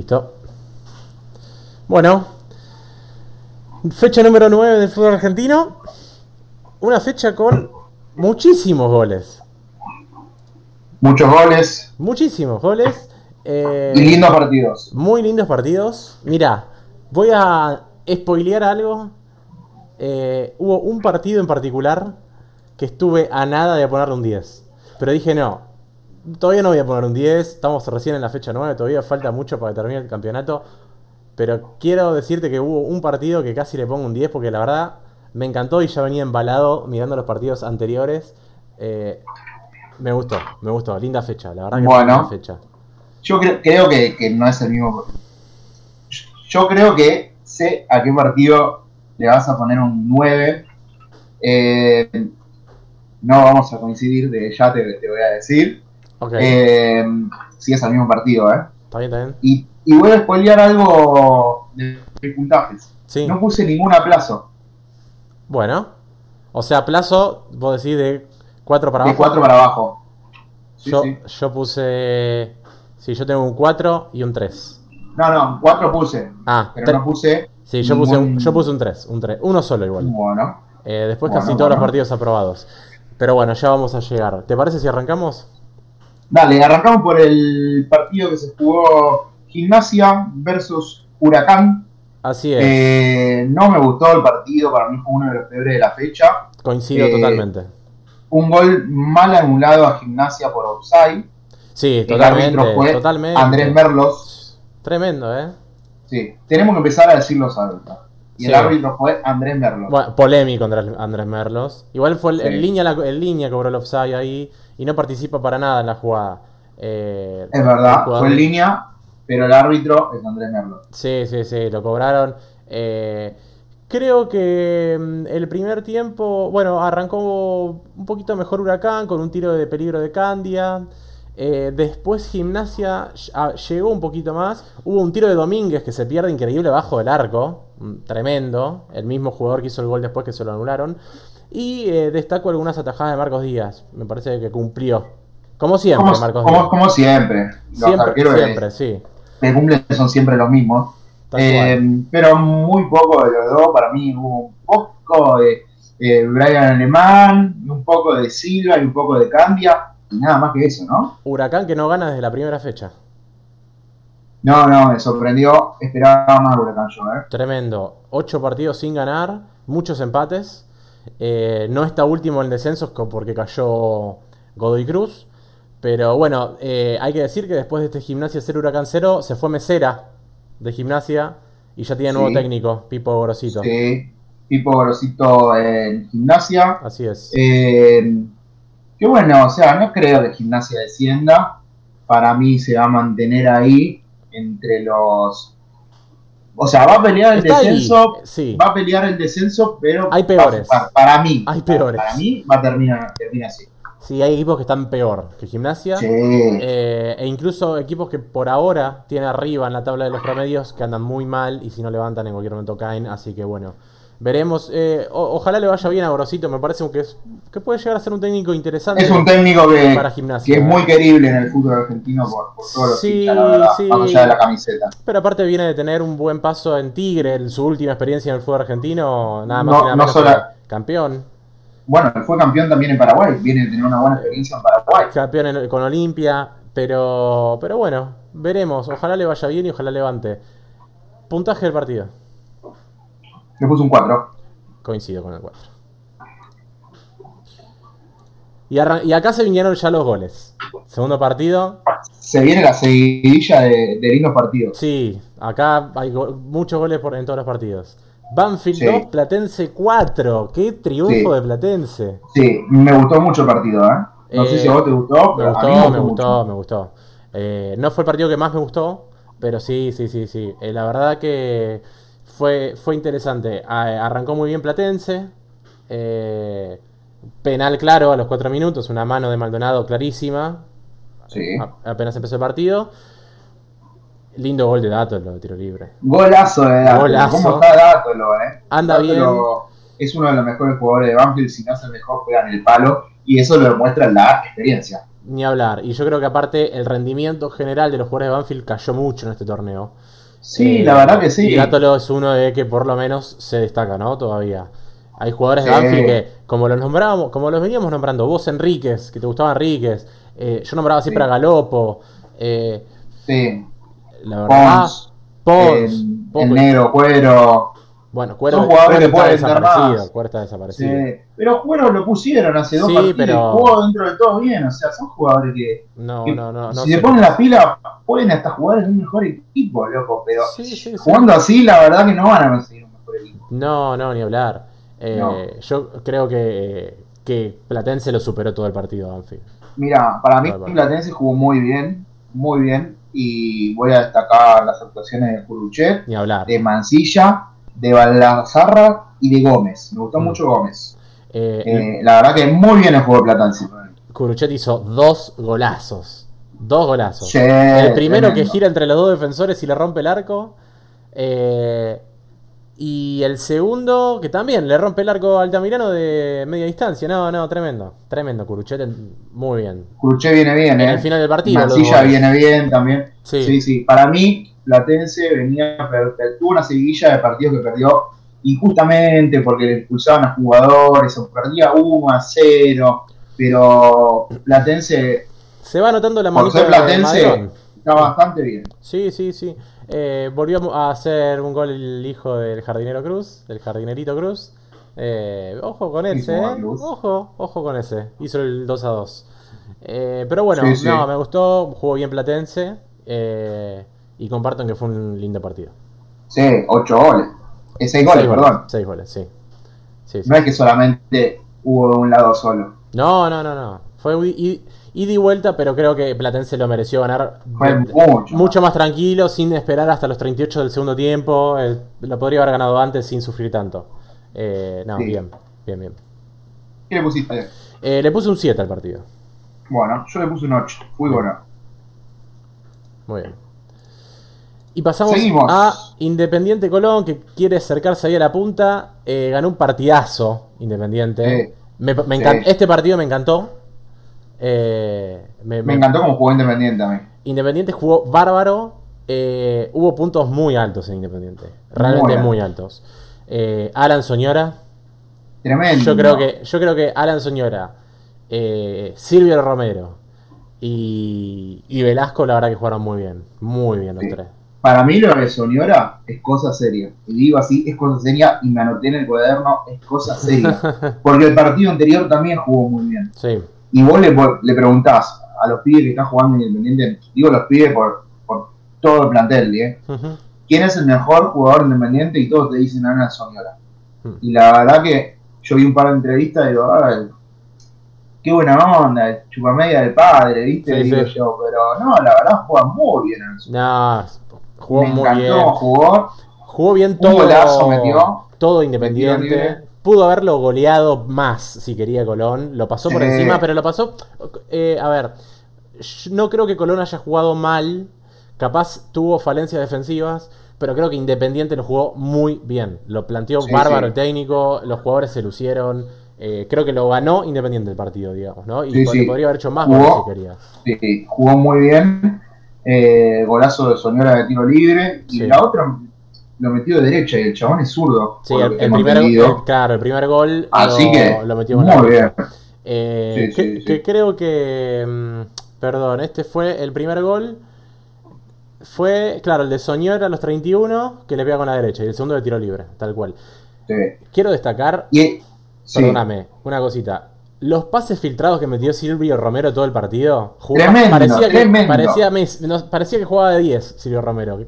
Listo. Bueno. Fecha número 9 del fútbol argentino. Una fecha con muchísimos goles. Muchos goles. Muchísimos goles. Eh, y lindos partidos. Muy lindos partidos. Mira, voy a spoilear algo. Eh, hubo un partido en particular que estuve a nada de ponerle un 10. Pero dije, no, todavía no voy a poner un 10. Estamos recién en la fecha 9, todavía falta mucho para que termine el campeonato. Pero quiero decirte que hubo un partido que casi le pongo un 10 porque la verdad me encantó y ya venía embalado mirando los partidos anteriores. Eh, me gustó, me gustó. Linda fecha, la verdad que bueno, linda fecha. Yo creo que, que, no es el mismo. Yo creo que sé a qué partido le vas a poner un 9. Eh, no vamos a coincidir, de ya te, te voy a decir. Okay. Eh, si es el mismo partido, ¿eh? Está bien, está bien. Y, y voy a spoilear algo de, de puntajes. Sí. No puse ningún aplazo. Bueno. O sea, plazo, vos decís de 4 para De abajo. 4 para abajo. Sí, yo, sí. yo puse. Sí, yo tengo un 4 y un 3. No, no, 4 puse. Ah, Pero no puse. sí, yo puse, un, yo puse un 3. Un 3. Uno solo igual. Bueno. Eh, después Bueno, casi todos los partidos aprobados. Pero bueno, ya vamos a llegar. ¿Te parece si arrancamos? Dale, arrancamos por el partido que se jugó Gimnasia versus Huracán. Así es. Eh, no me gustó el partido, para mí fue uno de los peores de la fecha. Coincido eh, totalmente. Un gol mal anulado a Gimnasia por offside. Sí, El totalmente. árbitro fue totalmente. Andrés Merlos. Tremendo, ¿eh? Sí, tenemos que empezar a decir los árbitros. Y el Sí. árbitro fue Andrés Merlos. Bueno, polémico Andrés, Andrés Merlos. Igual fue el- Sí. en, línea, la- en línea cobró el offside ahí y no participa para nada en la jugada. Eh, es verdad, el fue en línea, pero el árbitro es Andrés Merlos. Sí, sí, sí, lo cobraron. Eh, creo que mm, el primer tiempo, bueno, arrancó un poquito mejor Huracán con un tiro de peligro de Candia. Eh, después Gimnasia ah, llegó un poquito más. Hubo un tiro de Domínguez que se pierde increíble bajo del arco. mm, Tremendo. El mismo jugador que hizo el gol después que se lo anularon. Y eh, destaco algunas atajadas de Marcos Díaz. Me parece que cumplió. Como siempre, Como, Marcos como- Díaz. como siempre. Los Siempre, arqueros de- siempre, sí. que cumplen son siempre los mismos. Eh, pero muy poco de los dos. Para mí hubo un poco de eh, Brian Alemán, un poco de Silva y un poco de Candia. Y nada más que eso, ¿no? Huracán que no gana desde la primera fecha. No, no, me sorprendió. Esperaba más Huracán yo, ¿eh? Tremendo. Ocho partidos sin ganar, muchos empates. Eh, no está último en descensos porque cayó Godoy Cruz. Pero bueno, eh, hay que decir que después de este Gimnasia 0 Huracán 0 se fue Mesera de Gimnasia y ya tiene nuevo Sí. técnico, Pipo Gorosito. Sí, tipo grosito en gimnasia. Así es. Eh, que bueno, o sea, no creo que gimnasia descienda. Para mí se va a mantener ahí entre los. O sea, va a pelear el Está descenso. sí. Va a pelear el descenso, pero. Hay peores. Para, para mí. Hay peores. Para mí va a terminar, termina así. Sí, hay equipos que están peor que Gimnasia. Sí. Eh, e incluso equipos que por ahora tiene arriba en la tabla de los promedios que andan muy mal y si no levantan en cualquier momento caen. Así que bueno, veremos. Eh, o- ojalá le vaya bien a Gorosito. Me parece que, es, que puede llegar a ser un técnico interesante. Es un técnico que, para Gimnasia, que es muy querible en el fútbol argentino por, por todos los Sí, la sí. más allá de la camiseta. Pero aparte viene de tener un buen paso en Tigre, en su última experiencia en el fútbol argentino. Nada más No- nada no menos sola- que campeón. Bueno, fue campeón también en Paraguay, viene de tener una buena experiencia en Paraguay. Campeón en- con Olimpia. Pero, pero bueno, veremos. Ojalá le vaya bien y ojalá levante. Puntaje del partido. Le puso un 4. Coincido con el 4. Y, acá se vinieron ya los goles. Segundo partido. Se viene la seguidilla de, de lindos partidos. Sí, acá hay go- muchos goles por, en todos los partidos. Banfield Sí. 2, Platense 4. Qué triunfo Sí. de Platense. Sí, me gustó mucho el partido, ¿eh? No Eh, sé si a vos te gustó, Me pero a gustó, mí me me gustó, gustó, me gustó. Eh, no fue el partido que más me gustó, pero sí, sí, sí, sí. Eh, la verdad que fue, fue interesante. A- arrancó muy bien Platense. Eh, penal claro a los 4 minutos, una mano de Maldonado clarísima. Sí. A- apenas empezó el partido. Lindo gol de Datos, lo de tiro libre. Golazo de Dátolo. Golazo. ¿Cómo está Dátolo, eh? Anda Dátolo Es uno de los mejores jugadores de Banfield, si no es el mejor, juega en el palo. Y eso lo demuestra la experiencia. Ni hablar. Y yo creo que aparte el rendimiento general de los jugadores de Banfield cayó mucho en este torneo. Sí, Eh, la verdad que sí. Y Gátolo es uno de que por lo menos se destaca, ¿no? Todavía. Hay jugadores de. Banfield que, como los nombrábamos, como los veníamos nombrando, vos Enríquez, que te gustaba Enríquez, eh, yo nombraba siempre Sí. a Galopo, eh, Sí. la verdad, Pons, Pons, el, el negro, cuero. Bueno, Cuero, son jugadores Cuero que está pueden ser desaparecido, más. Cuero está Sí. desaparecido. Pero Cuero lo pusieron hace dos Sí, partidos pero- y jugó dentro de todo bien. O sea, son jugadores que, No, que no, no, no. si se ponen la pila pueden hasta jugar en un mejor equipo, loco. Pero Sí, jugando así, la verdad que no van a conseguir un mejor equipo. No, no, ni hablar. Eh, No. Yo creo que, que Platense lo superó todo el partido, Banfield. Mira, para mí. Platense jugó muy bien, muy bien. Y voy a destacar las actuaciones de Curuchet, Ni hablar. de Mancilla, de Balazarra y de Gómez. Me gustó Mm. mucho Gómez. Eh, Eh, la verdad que muy bien el juego de Platense. Curuchet hizo dos golazos. Dos golazos. El primero que gira entre los dos defensores y le rompe el arco. Eh, y el segundo, que también le rompe el arco a Altamirano de media distancia. No, no, tremendo. Tremendo, Curuchet. Muy bien. Cruché viene bien, En ¿eh? el final del partido. Mancilla viene bien también. Sí. Sí. sí, Para mí, Platense venía tuvo una seguidilla de partidos que perdió injustamente porque le expulsaban a jugadores o perdía 1 a 0. Pero Platense Se va notando la de platense. Madelón. está bastante bien. Sí, sí, sí. Eh, volvió a hacer un gol el hijo del jardinero Cruz, del jardinerito Cruz. Eh, ojo con ese, eh. Ojo, ojo con ese. Hizo el 2 a 2. Eh, pero bueno, Sí, sí. no, me gustó, jugó bien Platense. eh, y comparto en que fue un lindo partido. Sí, 8 goles. 6 goles, Seis perdón. Seis goles, sí. Sí, sí. No es que solamente hubo de un lado solo. No, no, no, no. Fue id- id- ida y vuelta, pero creo que Platense lo mereció ganar. Fue mucho. mucho más tranquilo, sin esperar hasta los 38 del segundo tiempo. eh, lo podría haber ganado antes sin sufrir tanto. Eh, no, Sí. bien, bien, bien. ¿Qué le pusiste? Eh, le puse un 7 al partido. Bueno, yo le puse un 8. Muy bueno. Muy bien. Y pasamos Seguimos. a Independiente Colón, que quiere acercarse ahí a la punta. Eh, ganó un partidazo Independiente. Sí. Me, me Sí. encan- Este partido me encantó. Eh, me- encantó como jugó Independiente a mí. Independiente jugó bárbaro. eh, hubo puntos muy altos en Independiente. Realmente Muy muy, altos. Alan Soñora. Tremendo. Yo creo que, yo creo que Alan Soñora, Silvio Romero y, y Velasco, la verdad que jugaron muy bien. Muy bien los Sí. tres. Para mí lo de Soñora es cosa seria. Y digo así, es cosa seria y me anoté en el cuaderno, es cosa seria. Porque el partido anterior también jugó muy bien. Sí, Y vos le, le preguntás a los pibes que están jugando en Independiente, digo los pibes por, por todo el plantel, ¿eh? ¿quién es el mejor jugador independiente? Y todos te dicen Ana Soñora. Hmm. Y la verdad que yo vi un par de entrevistas y digo, ah, qué buena onda, chupamedia del padre, ¿viste? Sí, digo sí. yo, pero no, la verdad juega muy bien Ana. No, jugó Me muy encantó bien. jugó. Jugó bien Un todo. golazo metió. Todo independiente. Pudo haberlo goleado más si quería Colón. Lo pasó por encima, pero lo pasó. eh, a ver, no creo que Colón haya jugado mal. Capaz tuvo falencias defensivas. Pero creo que Independiente lo jugó muy bien. Lo planteó Sí, bárbaro sí. el técnico. Los jugadores se lucieron. eh, creo que lo ganó Independiente el partido, digamos, ¿no? Y Sí, podría haber hecho más Jugó. si quería. Sí, jugó muy bien. Eh, golazo de Soñora de tiro libre. Y Sí. la otra lo metió de derecha y el chabón es zurdo. Sí, el, primer, el- claro, el primer gol Así lo, que, lo metió muy bien. Eh, Sí, que, sí, sí. que creo que. mm, Perdón, este fue el primer gol. Fue, claro, el de Soñora a los 31, que le pega con la derecha, y el segundo de tiro libre, tal cual. Quiero destacar, Y, perdóname, una cosita. Los pases filtrados que metió Silvio Romero todo el partido. jugaba- Tremendo, parecía, que, tremendo. parecía, no, parecía que jugaba de 10 Silvio Romero.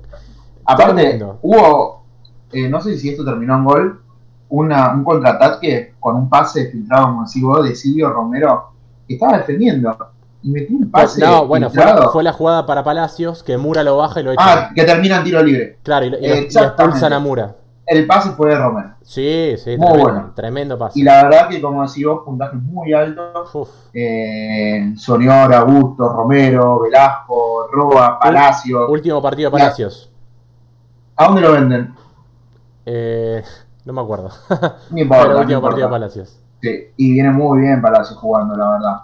Aparte, Tremendo. hubo, eh, no sé si esto terminó en gol, una, un contraataque con un pase filtrado, vos, de Silvio Romero, que estaba defendiendo. Y metió un pase no, bueno, fue la, fue la jugada para Palacios, que Mura lo baja y lo echa. Ah, que termina en tiro libre. claro, y, lo- y expulsan a Mura. El pase fue de Romero. Sí, sí, Muy tremendo, bueno. tremendo pase. Y la verdad que, como decís vos, puntajes muy altos. Uf. Eh, Augusto, Romero, Velasco, Roa, Palacio. Último partido de Palacios. ¿A dónde lo venden? Eh, no me acuerdo. No importa, Pero último partido de Palacios. Sí, y viene muy bien Palacio jugando, la verdad.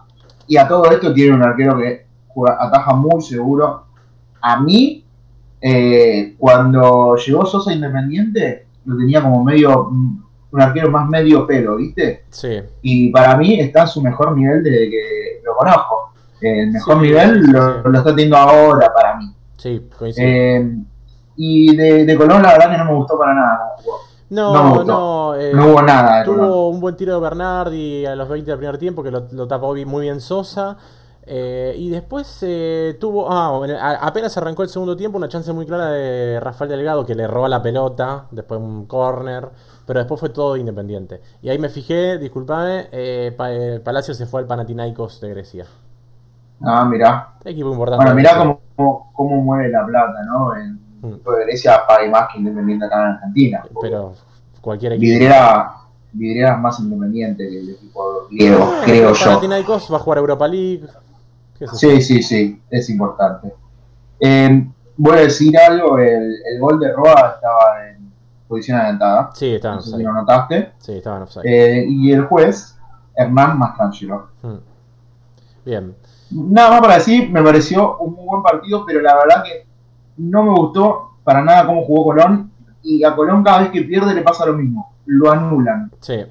y a todo esto tiene un arquero que juega- ataja muy seguro. A mí, eh, cuando llegó Sosa Independiente, lo tenía como medio, mm, un arquero más medio pelo, ¿viste? Sí. Y para mí está en su mejor nivel desde que lo conozco. El mejor Sí, nivel sí, lo, sí. lo está teniendo ahora para mí. Sí, coincido. Eh, y de, de Colón la verdad que no me gustó para nada. no, no no, eh, No hubo nada. Tuvo un buen tiro de Bernardi a los 20 del primer tiempo que lo, lo tapó muy bien Sosa. Eh, y después eh, tuvo. Ah, apenas arrancó el segundo tiempo, una chance muy clara de Rafael Delgado que le roba la pelota, después un corner. Pero después fue todo independiente. Y ahí me fijé, disculpame, eh, eh, Palacio se fue al Panathinaikos de Grecia. Ah, mirá. Equipo importante. Bueno, mirá cómo, cómo, cómo mueve la plata, ¿no? En Mm. equipo de Grecia pague más que Independiente acá en Argentina. Pero cualquier equipo. Vidriera, Vidriera es más independiente que el equipo griego, creo yo. Panathinaikos va a jugar Europa League. Sí, sí, sí, es importante. Eh, voy a decir algo, el, el gol de Roa estaba en posición adelantada. Sí, estaba en No sé si lo notaste. Sí, estaba en offside. Eh, y el juez, Hernán Mastrangelo. Mm. Bien. Nada más para decir, me pareció un muy buen partido, pero la verdad que no me gustó para nada cómo jugó Colón. Y a Colón cada vez que pierde le pasa lo mismo, lo anulan. Sí.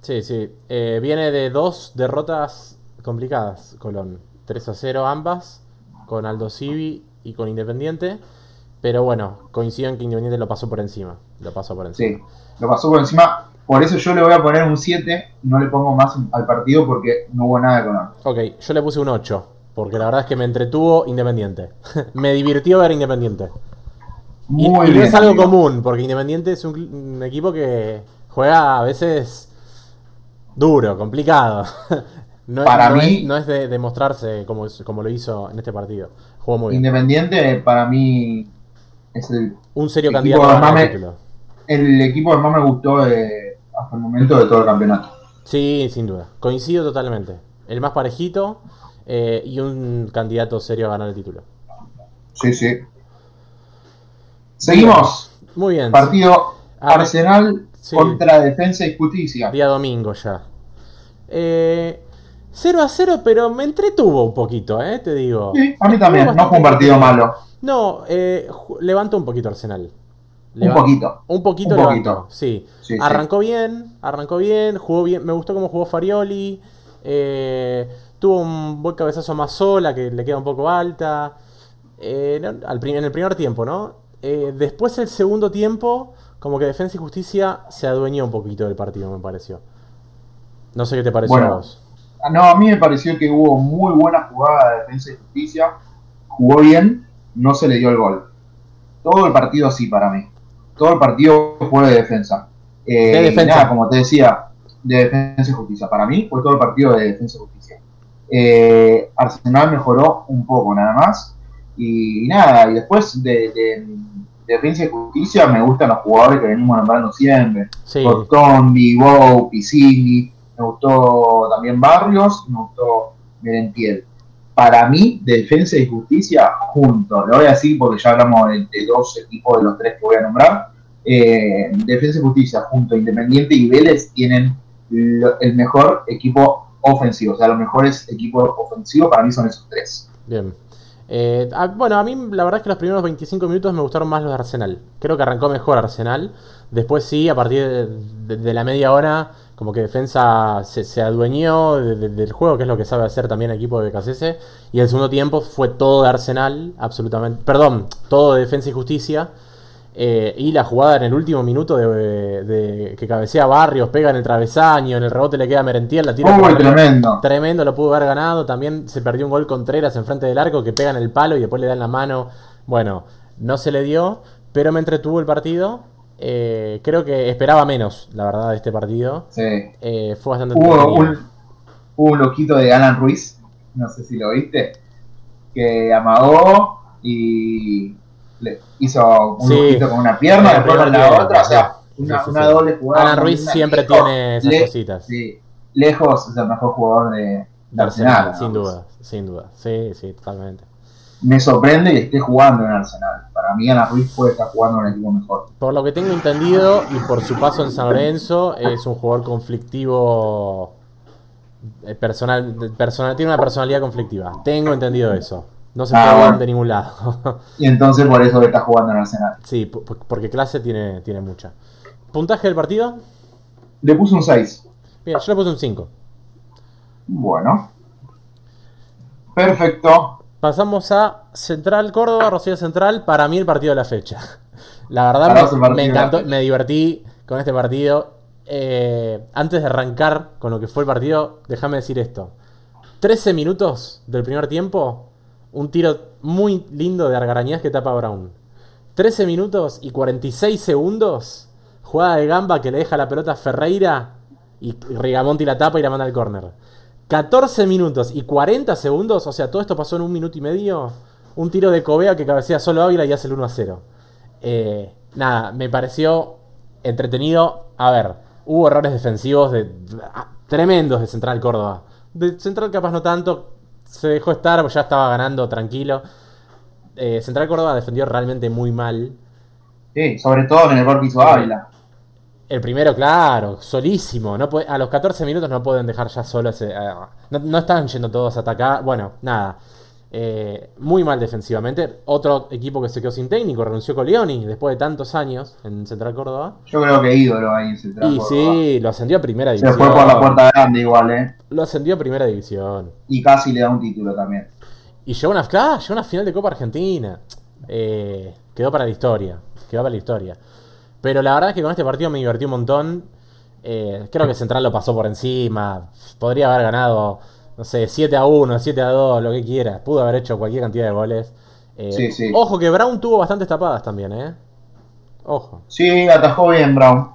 Sí, sí. Eh, viene de dos derrotas complicadas, Colón. 3 a 0 ambas, con Aldo Civi y con Independiente. Pero bueno, coincido en que Independiente lo pasó por encima. Lo pasó por encima. Sí, lo pasó por encima. Por eso yo le voy a poner un 7, no le pongo más al partido porque no hubo nada Colón. Ok, yo le puse un 8. Porque la verdad es que me entretuvo Independiente. me divirtió ver Independiente. Y, Muy y no bien. es algo amigo. común, porque Independiente es un, un equipo que juega a veces duro, complicado. no, es- Para no mí- es, no es de, de mostrarse como, como lo hizo en este partido. Jugó muy bien. Independiente para mí es el, Un serio equipo candidato a de ganar el Mame- título. el equipo que más me gustó de- hasta el momento de todo el campeonato. Sí, sin duda. Coincido totalmente. El más parejito eh, y un candidato serio a ganar el título. Sí, sí. Seguimos. Muy bien. Partido A Arsenal sí. contra Defensa y Justicia. Día domingo ya. Eh, 0 a 0, pero me entretuvo un poquito, eh, te digo. Sí, a mí también. No fue un partido malo. No, eh, levantó un poquito Arsenal. Un poquito. Un poquito Un poquito. sí. Sí, sí. arrancó bien, arrancó bien, jugó bien. Me gustó cómo jugó Farioli. eh, tuvo un buen cabezazo más sola que le queda un poco alta. eh, en el primer tiempo, ¿no? Después el segundo tiempo, como que Defensa y Justicia se adueñó un poquito del partido, me pareció. No sé qué te pareció Bueno. a vos. No, a mí me pareció que hubo muy buena jugada de Defensa y Justicia. Jugó bien, no se le dio el gol. Todo el partido así para mí. Todo el partido fue de defensa. Eh, De defensa. nada, como te decía, de defensa y justicia. Para mí fue todo el partido de defensa y justicia. Eh, Arsenal mejoró un poco nada más. Y, nada, y después de, de- de defensa y justicia me gustan los jugadores que venimos nombrando siempre. Sí, Cortondi, Bow, Piscini, me gustó también Barrios, me gustó Merentiel. Para mí, Defensa y Justicia juntos, lo voy a decir porque ya hablamos de, dos equipos de los tres que voy a nombrar. Eh, Defensa y Justicia junto Independiente y Vélez tienen el mejor equipo ofensivo, o sea, los mejores equipos ofensivos para mí son esos tres. bien. Eh, ah, bueno, a mí la verdad es que los primeros 25 minutos me gustaron más los de Arsenal. Creo que arrancó mejor Arsenal. Después sí, a partir de la media hora, como que defensa se, se adueñó de- de- del juego, que es lo que sabe hacer también el equipo de BKCS. Y el segundo tiempo fue todo de Arsenal, absolutamente. Perdón, todo de defensa y justicia. Eh, y la jugada en el último minuto de, de- que cabecea Barrios, pega en el travesaño, en el rebote le queda Merentiel, la tira tremendo. Tremendo, lo pudo haber ganado. También se perdió un gol Contreras enfrente del arco que pega en el palo y después le dan la mano. Bueno, no se le dio, pero me entretuvo el partido. Eh, creo que esperaba menos, la verdad, de este partido. Sí. Eh, fue bastante Hubo un, hubo un loquito de Alan Ruiz, no sé si lo viste, que amagó y le hizo un Sí. loquito con una pierna, después con la otra, o sea, una, Sí, una doble jugada. Alan Ruiz siempre Lejos, tiene esas le- cositas. sí, lejos es el mejor jugador de, de Arsenal, sin duda, sin duda. Sí, sí, totalmente. Me sorprende que esté jugando en Arsenal. Para mí Alan Ruiz puede estar jugando en el equipo mejor. Por lo que tengo entendido y por su paso en San Lorenzo, es un jugador conflictivo eh, personal, tiene una personalidad conflictiva. Tengo entendido eso. No se Ah, puede bueno. de ningún lado. Y entonces por eso está jugando en Arsenal. sí, porque clase tiene, tiene mucha. ¿Puntaje del partido? Le puso un 6. Bien, yo le puse un 5. Bueno. Perfecto. Pasamos a Central Córdoba, Rosario Central. Para mí el partido de la fecha. La verdad me, encantó, me divertí con este partido. Eh, antes de arrancar con lo que fue el partido, déjame decir esto. 13 minutos del primer tiempo, un tiro muy lindo de Argarañaz que tapa a Brown. 13 minutos y 46 segundos, jugada de gamba que le deja la pelota a Ferreira y Rigamonti la tapa y la manda al córner. 14 minutos y 40 segundos, o sea, todo esto pasó en un minuto y medio. Un tiro de Covea que cabecea solo Ávila y hace el 1 a 0. Eh, nada, me pareció entretenido. A ver, hubo errores defensivos de, ah, tremendos de Central Córdoba. De Central capaz no tanto, se dejó estar, pues ya estaba ganando tranquilo. Eh, Central Córdoba defendió realmente muy mal. Sí, sobre todo en el gol que hizo Ávila. El primero, claro, solísimo. No puede- a los 14 minutos no pueden dejar ya solo ese. ah, no, no están yendo todos a atacar. Bueno, nada. Eh, muy mal defensivamente. Otro equipo que se quedó sin técnico, renunció Coleoni después de tantos años en Central Córdoba. Yo creo que ídolo ahí en Central Y Córdoba. sí, lo ascendió a primera Se división. fue por la puerta grande igual, ¿eh? Lo ascendió a primera división. Y casi le da un título también. Y llegó una, claro, llegó una final de Copa Argentina. Eh, quedó para la historia. Quedó para la historia. Pero la verdad es que con este partido me divertí un montón. Eh, creo que Central lo pasó por encima. Podría haber ganado, no sé, 7 a 1, 7 a 2, lo que quiera. Pudo haber hecho cualquier cantidad de goles. Eh, Sí, sí. Ojo que Brown tuvo bastantes tapadas también, ¿eh? Ojo. Sí, atajó bien Brown.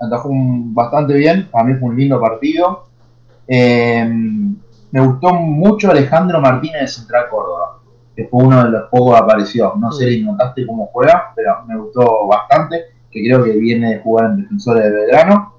Atajó un- bastante bien. Para mí fue un lindo partido. Eh, me gustó mucho Alejandro Martínez de Central Córdoba, que fue uno de los pocos que apareció. No sé si notaste cómo juega, pero me gustó bastante. Que creo que viene de jugar en Defensores de Belgrano.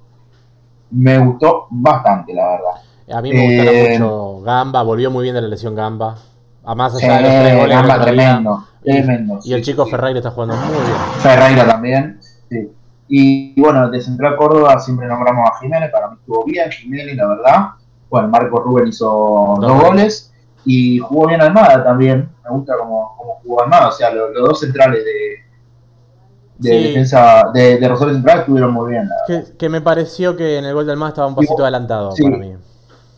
Me gustó bastante, la verdad. A mí me gustaron Eh, mucho Gamba, volvió muy bien de la lesión Gamba. A más Sí, allá de los tres goles. Gamba tremendo, Y- tremendo. Y el chico sí. Ferreira está jugando muy bien. Ferreira también. Sí. Y, y bueno, de Central Córdoba siempre nombramos a Jiménez, para mí estuvo bien, Jiménez, la verdad. Bueno, Marco Rubén hizo Dos dos goles. y jugó bien Almada también. Me gusta cómo, cómo jugó Almada, o sea, lo- los, dos centrales de, de Sí. defensa de, de Rosario Central estuvieron muy bien. Que, que me pareció que en el gol del más estaba un pasito Igual- adelantado sí. para mí.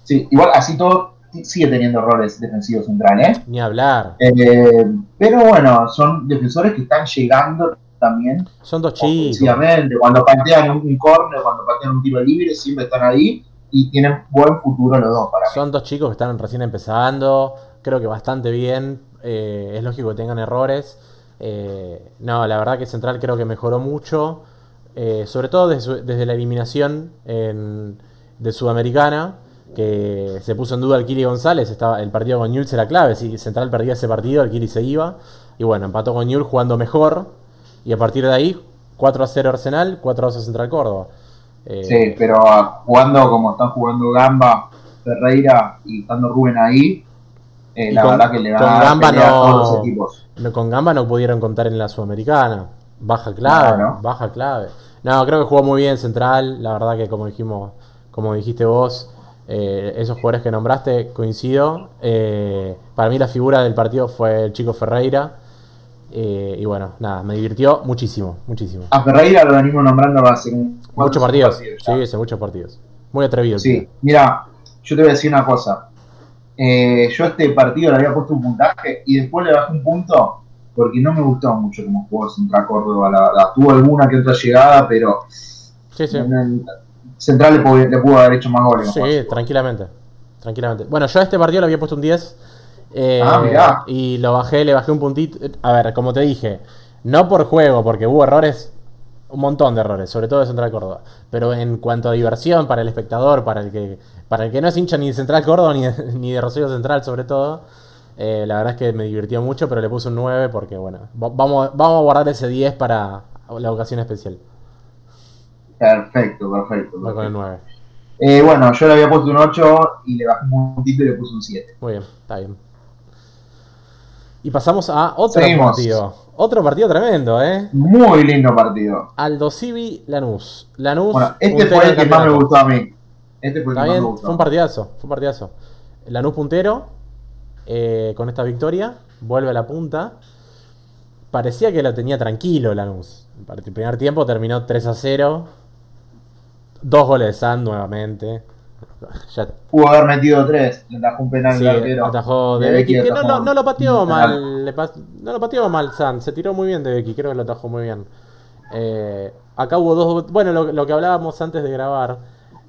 Sí, igual así todo sigue teniendo errores defensivos centrales. ¿eh? Ni hablar. Eh, pero bueno, son defensores que están llegando también Son dos chicos. Cuando patean un, un córner, cuando patean un tiro libre, siempre están ahí y tienen buen futuro los dos para mí. Son dos chicos que están recién empezando. Creo que bastante bien. Eh, es lógico que tengan errores. Eh, no, la verdad que Central creo que mejoró mucho. eh, sobre todo desde, la eliminación de Sudamericana. Que se puso en duda el Kili González. Estaba, el partido con Newell's era clave. Si Central perdía ese partido, el Kili se iba. Y bueno, empató con Newell's jugando mejor. Y a partir de ahí, 4 a 0 Arsenal, 4 a 2 a Central Córdoba. Eh, Sí, pero ah, jugando como están jugando Gamba, Ferreira y estando Rubén ahí, eh, la con- verdad que le van con a dar Gamba pelea a no- todos los equipos. No, con Gamba no pudieron contar en la Sudamericana. Baja clave, No, no. baja clave. No, creo que jugó muy bien Central. La verdad que como dijimos, como dijiste vos, eh, esos jugadores que nombraste, coincido. Eh, para mí la figura del partido fue el chico Ferreira. Eh, y bueno, nada, me divirtió muchísimo, muchísimo. A Ferreira lo venimos nombrando hace muchos partidos, ya. sí, hace muchos partidos. Muy atrevido. Sí, mira, yo te voy a decir una cosa. Eh, yo a este partido le había puesto un puntaje y después le bajé un punto porque no me gustó mucho como jugó Central Córdoba. La tuvo alguna que otra llegada, pero Sí, sí. en- Central le pudo, le pudo haber hecho más goles. Sí, tranquilamente. Tranquilamente. Bueno, yo a este partido le había puesto un 10. eh, Ah, mirá. y lo bajé, le bajé un puntito. A ver, como te dije, no por juego, porque hubo errores, un montón de errores, sobre todo de Central Córdoba. Pero en cuanto a diversión para el espectador, para el que, para el que no es hincha ni de Central Córdoba ni de, ni de Rosario Central, sobre todo, eh, la verdad es que me divirtió mucho, pero le puse un 9 porque, bueno, va- vamos, vamos a guardar ese 10 para la ocasión especial. Perfecto, perfecto. Voy con el perfecto. 9. Eh, bueno, yo le había puesto un 8 y le bajé un puntito y le puse un 7. Muy bien, está bien. Y pasamos a otro Seguimos. partido. Otro partido tremendo, ¿eh? Muy lindo partido. Aldo Civi Lanús. Lanús. Bueno, este fue el que más me gustó a mí. Este fue el que más me gustó. fue un partidazo, fue un partidazo. Lanús puntero, eh, con esta victoria, vuelve a la punta. Parecía que lo tenía tranquilo Lanús. El primer tiempo terminó 3 a 0. Dos goles de Sand nuevamente. Ya, Pudo haber metido tres, le atajó un penal sí, arquero. atajó de De Becky, Becky que no, atajó no, no lo pateó mal. le pas- no lo pateó mal Sand, se tiró muy bien de Becky, creo que lo atajó muy bien. Eh, acá hubo dos. Bueno, lo, lo que hablábamos antes de grabar,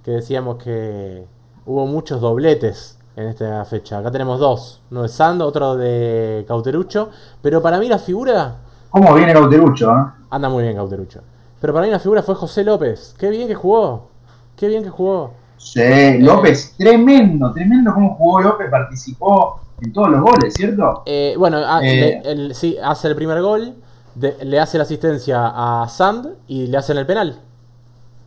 que decíamos que hubo muchos dobletes en esta fecha. Acá tenemos dos: uno de Sand, otro de Cauterucho. Pero para mí la figura. ¿Cómo viene Cauterucho? eh? Anda muy bien Cauterucho. Pero para mí la figura fue José López. Qué bien que jugó. Qué bien que jugó. Sí, López, tremendo, tremendo cómo jugó López, participó en todos los goles, ¿cierto? Eh, bueno, a- Eh. el- sí, hace el primer gol, de- le hace la asistencia a Sand y le hacen el penal.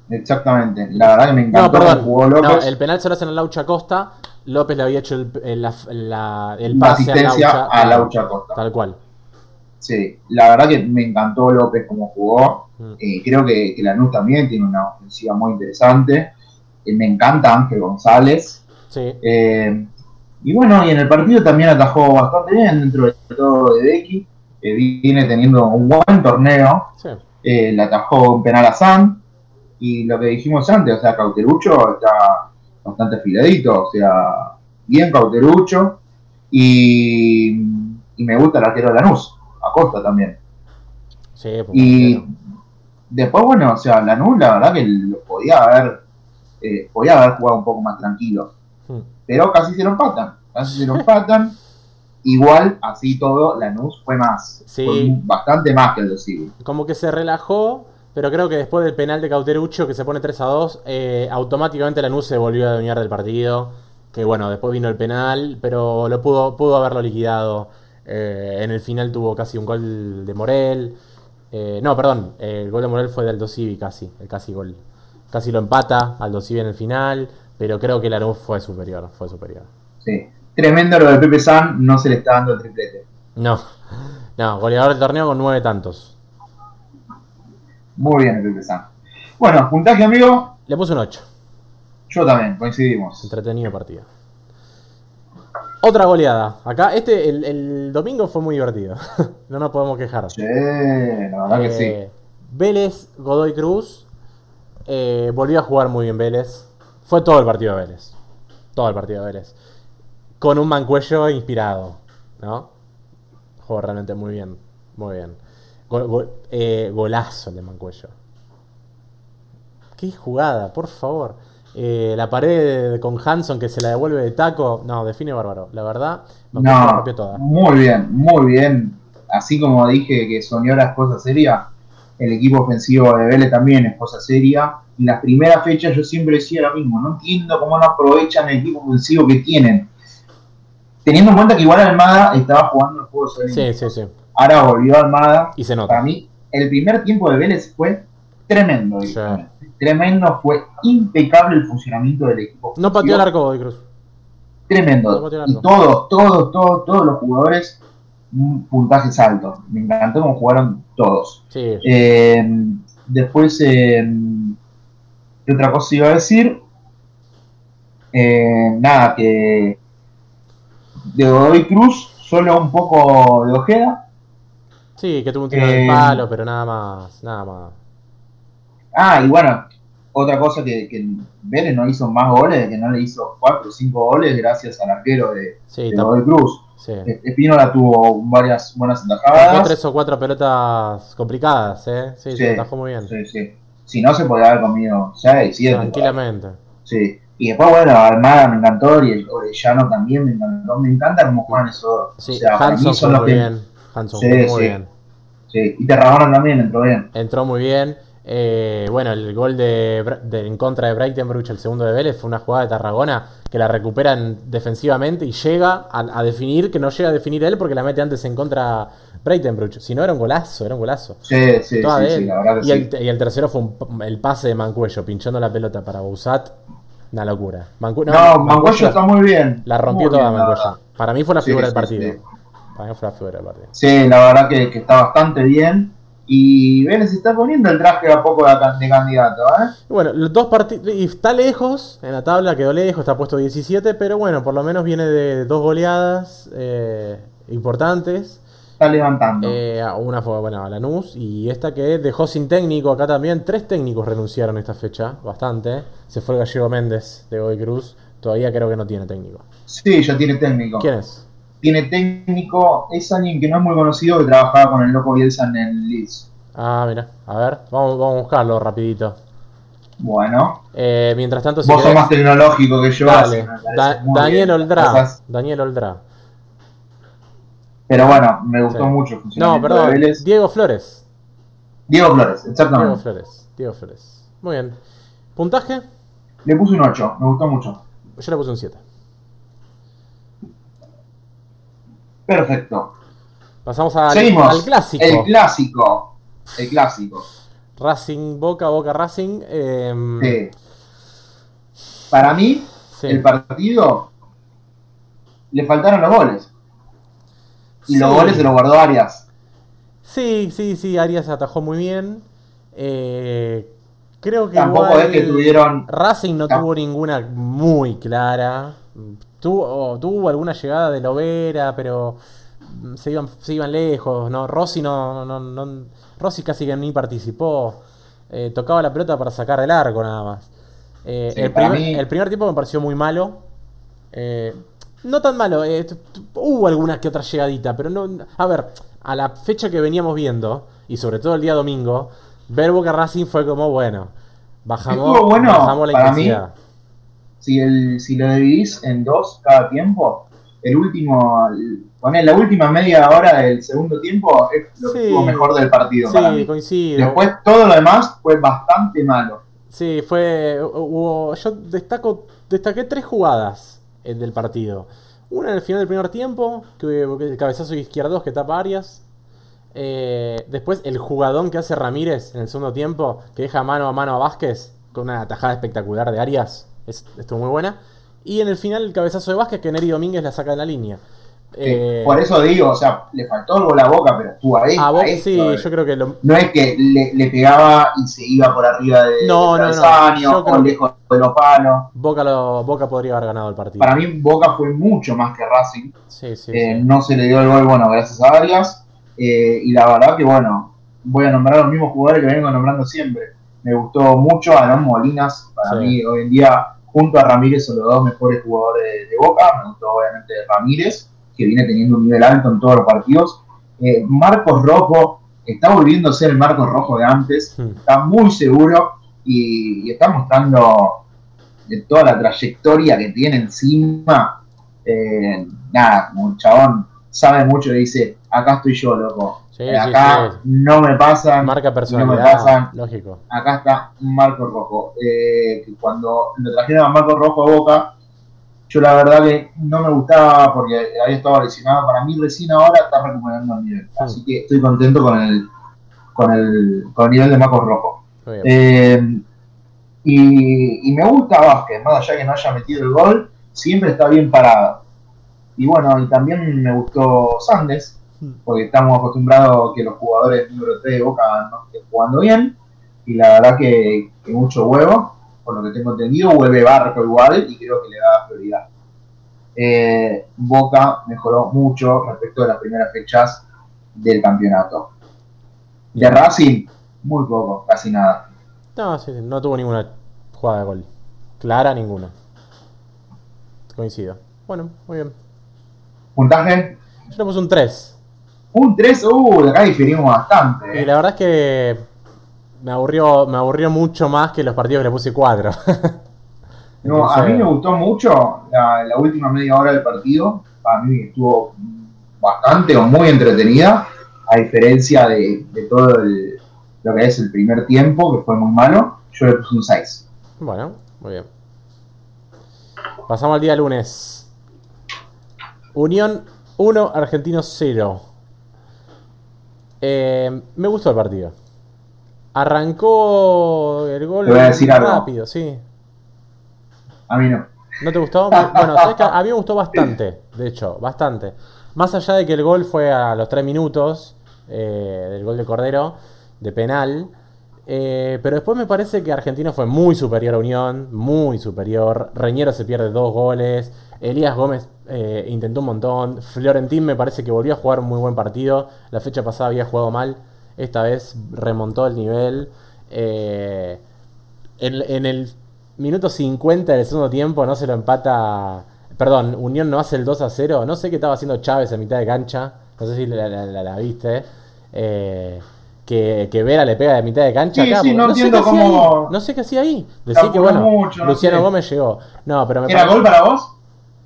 Exactamente, la verdad que me No, encantó perdón. cómo jugó López. No, el penal se lo hacen a Laucha Costa. López le había hecho el, el- la- la- a asistencia Laucha. a Laucha Costa. Tal cual. Sí, la verdad que me encantó López como jugó. Mm. Eh, creo que, que Lanús también tiene una ofensiva muy interesante. Eh, me encanta Ángel González. Sí. Eh, y bueno, y en el partido también atajó bastante bien dentro de todo de Becky. que viene teniendo un buen torneo. sí. Eh, le atajó un penal a San. Y lo que dijimos antes, o sea, Cauterucho está bastante afiladito. O sea, bien Cauterucho. Y, y me gusta el arquero de Lanús, Acosta también. Sí, pues, Y después, bueno, o sea, Lanús, la verdad que lo podía haber, eh, podía haber jugado un poco más tranquilo. Mm. Pero casi se lo empatan. Casi se lo empatan. Igual, así todo, Lanús fue más. Sí. Fue bastante más que el de. Como que se relajó, pero creo que después del penal de Cauterucho, que se pone 3 a 2, eh, automáticamente Lanús se volvió a adueñar del partido. Que bueno, después vino el penal, pero lo pudo, pudo haberlo liquidado. Eh, en el final tuvo casi un gol de Morel. Eh, no, perdón, el gol de Morel fue de Aldo Civi casi, el casi gol. Casi lo empata Aldo Civi en el final, pero creo que Lanús fue superior, fue superior. Sí. Tremendo lo de Pepe San, no se le está dando el triplete. No, no, goleador del torneo con nueve tantos. Muy bien el Pepe San. Bueno, puntaje, amigo. Le puse un 8. Yo también, coincidimos. Entretenido partido. Otra goleada. Acá, este, el, el domingo fue muy divertido. no nos podemos quejar. Sí, la verdad que sí. Eh, Vélez, Godoy Cruz. Eh, volvió a jugar muy bien Vélez. Fue todo el partido de Vélez. Todo el partido de Vélez. Con un mancuello inspirado. ¿No? Jugó realmente muy bien. Muy bien. Eh, golazo el de Mancuello. Qué jugada, por favor. Eh, la pared con Hanson que se la devuelve de taco. No, define bárbaro. La verdad, No, rompió toda. muy bien, muy bien. Así como dije que Soñora es cosa seria, el equipo ofensivo de Vélez también es cosa seria. Y las primeras fechas yo siempre decía lo mismo, no entiendo cómo no aprovechan el equipo ofensivo que tienen. Teniendo en cuenta que igual Almada estaba jugando el juego Sí, sí, sí. Ahora volvió Almada. Y se nota. Para mí, el primer tiempo de Vélez fue tremendo. Sí. Tremendo, fue impecable el funcionamiento del equipo. No pateó el arco Cruz. Tremendo. No Y todos, todos, todos, todos los jugadores, puntajes altos. Me encantó cómo jugaron todos. Sí. Eh, después, eh, ¿qué otra cosa iba a decir? Eh, nada, que de Godoy Cruz, solo un poco de Ojeda. Sí, que tuvo un tiro de Eh, palo, pero nada más. Nada más. Ah, y bueno, otra cosa que, que Vélez no hizo más goles, que no le hizo 4 o 5 goles gracias al arquero de, Sí, de Godoy Cruz. Sí. Eh, Espínola tuvo varias buenas Tocó atajadas. tres o cuatro pelotas complicadas, ¿eh? Sí, sí, Sí. atajó muy bien. Sí, sí. Si no, se podría haber comido 6, 7. Tranquilamente. Sí. Y después, bueno, Armada me encantó y el Orellano también me encantó. Me encanta cómo juegan esos dos. Sí, o sea, Hanson son los muy que. bien. Hanson Sí, muy bien. Sí. Y Terragona también entró bien. Entró muy bien. Eh, bueno, el gol de, en contra de Breitenbruch, el segundo de Vélez, fue una jugada de Tarragona que la recuperan defensivamente y llega a, a definir, que no llega a definir él porque la mete antes en contra Breitenbruch. Si no, era un golazo, era un golazo. Sí, sí, Toda sí, la verdad y, sí. el, y el tercero fue un- el pase de Mancuello, pinchando la pelota para Bouzat. Una locura. Mancu- No, Mancuello está muy bien. La rompió Muy toda bien, Mancuello. Para mí fue la figura del partido. sí. Para mí fue la figura del partido. Sí, la verdad que, que está bastante bien. Y Vélez está poniendo el traje a poco de, de candidato, ¿eh? Bueno, los dos partidos. Y está lejos, en la tabla quedó lejos, está puesto 17, pero bueno, por lo menos viene de dos goleadas eh, importantes. Está levantando. Eh, una fue, bueno, a Lanús y esta que dejó sin técnico acá también. Tres técnicos renunciaron esta fecha, bastante. Se fue el gallego Méndez de Goy Cruz. Todavía creo que no tiene técnico. Sí, ya tiene técnico. ¿Quién es? Tiene técnico, es alguien que no es muy conocido, que trabajaba con el loco Bielsa en el Leeds. Ah, mira, a ver, vamos, vamos a buscarlo rapidito. Bueno. Eh, mientras tanto, si Vos sos más tecnológico que yo. Dale. Da Daniel Oldra. Daniel Oldra. Pero bueno, me gustó sí. mucho. No, perdón. Diego Flores. Diego Flores, exactamente. Diego Flores. Diego Flores. Muy bien. ¿Puntaje? Le puse un 8, me gustó mucho. Yo le puse un 7. Perfecto. Pasamos al, Seguimos. al clásico. El clásico. El clásico. Racing Boca, Boca Racing. Eh... Sí. Para mí, sí. el partido le faltaron los goles. Y Sí. los goles se los guardó Arias. Sí, sí, sí, Arias atajó muy bien. Eh, creo que Tampoco igual es que tuvieron. Racing no tuvo ninguna muy clara. Tuvo, tuvo alguna llegada de Lovera, pero mm, se iban, se iban lejos. ¿no? Rossi no, no, no- Rossi casi que ni participó. Eh, tocaba la pelota para sacar del arco nada más. Eh, Sí, el, primer, mí- el primer tiempo me pareció muy malo. Eh, no tan malo, eh, hubo alguna que otra llegadita, pero no. A ver, a la fecha que veníamos viendo, y sobre todo el día domingo, ver Boca Racing fue como, bueno, bajamos, bueno bajamos la mí. Si, el, si lo dividís en dos cada tiempo, el último. Poné la última media hora del segundo tiempo es lo que Sí. estuvo mejor del partido para Sí, mí. coincido. Después todo lo demás fue bastante malo. Sí, fue. Hubo, yo destaco, destaqué tres jugadas del partido. Una en el final del primer tiempo, que, que el cabezazo izquierdo que tapa Arias. Eh, después el jugadón que hace Ramírez en el segundo tiempo, que deja mano a mano a Vázquez, con una tajada espectacular de Arias. Es, estuvo muy buena. Y en el final el cabezazo de Vázquez, que Neri Domínguez la saca de la línea. Eh, Por eso digo, o sea, le faltó el gol a boca, pero estuvo ahí. a a vos, esto, sí, eh. yo creo que lo, No es que le, le pegaba y se iba por arriba de, No, no, no. o que- lejos de los palos. Boca, lo, Boca podría haber ganado el partido. Para mí Boca fue mucho más que Racing. Sí, sí, Eh, sí. No se le dio el gol, bueno, gracias a Arias. Eh, y la verdad que, bueno, voy a nombrar a los mismos jugadores que vengo nombrando siempre. Me gustó mucho Aarón Molinas. Para mí, hoy en día, junto a Ramírez, son los dos mejores jugadores de, Boca. Me gustó, obviamente, Ramírez, que viene teniendo un nivel alto en todos los partidos. Eh, Marcos Rojo está volviendo a ser el Marcos Rojo de antes. Está muy seguro y, y está mostrando de toda la trayectoria que tiene encima. Eh, nada, como un chabón sabe mucho y dice, acá estoy yo, loco. Sí, sí, acá sí. no me pasan, Marca no me pasan. lógico. Acá está Marco Rojo. Eh, que cuando lo trajeron a Marco Rojo a Boca, yo la verdad que no me gustaba porque había estado lesionado. Para mí recién ahora está recuperando el nivel. Así que estoy contento con el, con el, con el nivel de Marco Rojo. Eh, y, y me gusta Vázquez, más allá que no haya metido el gol, siempre está bien parado. Y bueno, y también me gustó Sandes, porque estamos acostumbrados a que los jugadores número 3 de Boca no estén jugando bien. Y la verdad que, que mucho huevo, por lo que tengo entendido, vuelve Barco igual y creo que le da prioridad. Eh, Boca mejoró mucho respecto de las primeras fechas del campeonato. De Racing, muy poco, casi nada. No, sí, no tuvo ninguna jugada de gol. Clara, ninguna. Coincido. Bueno, muy bien. Puntaje, Yo le puse un 3. Un 3, uh, acá diferimos bastante. Y eh. la verdad es que me aburrió, me aburrió mucho más que los partidos que le puse 4. No, a mí me gustó mucho la, la última media hora del partido. Para mí estuvo bastante o muy entretenida, a diferencia de, de todo el- lo que es el primer tiempo, que fue muy malo. Yo le puse un 6. Bueno, muy bien. Pasamos al día lunes. Unión 1, Argentino 0. Eh, me gustó el partido. Arrancó el gol voy a decir algo. rápido, sí. A mí no. ¿No te gustó? Bueno, sabes que a mí me gustó bastante, de hecho, bastante. Más allá de que el gol fue a los 3 minutos, eh, del gol de Cordero, de penal. Eh, pero después me parece que Argentino fue muy superior a Unión, muy superior. Reñero se pierde dos goles. Elías Gómez eh, intentó un montón. Florentín me parece que volvió a jugar un muy buen partido. La fecha pasada había jugado mal. Esta vez remontó el nivel. Eh, en, el minuto 50 del segundo tiempo no se lo empata. Perdón, Unión no hace el 2 a 0. No sé qué estaba haciendo Chávez a mitad de cancha. No sé si la- la viste. Eh, que, que Vera le pega de mitad de cancha. Sí, acá, sí, no sé entiendo qué hacía cómo- ahí. No sé qué hacía ahí. Decir que bueno, mucho, no Luciano sé. Gómez llegó. No, pero me ¿Era gol para vos?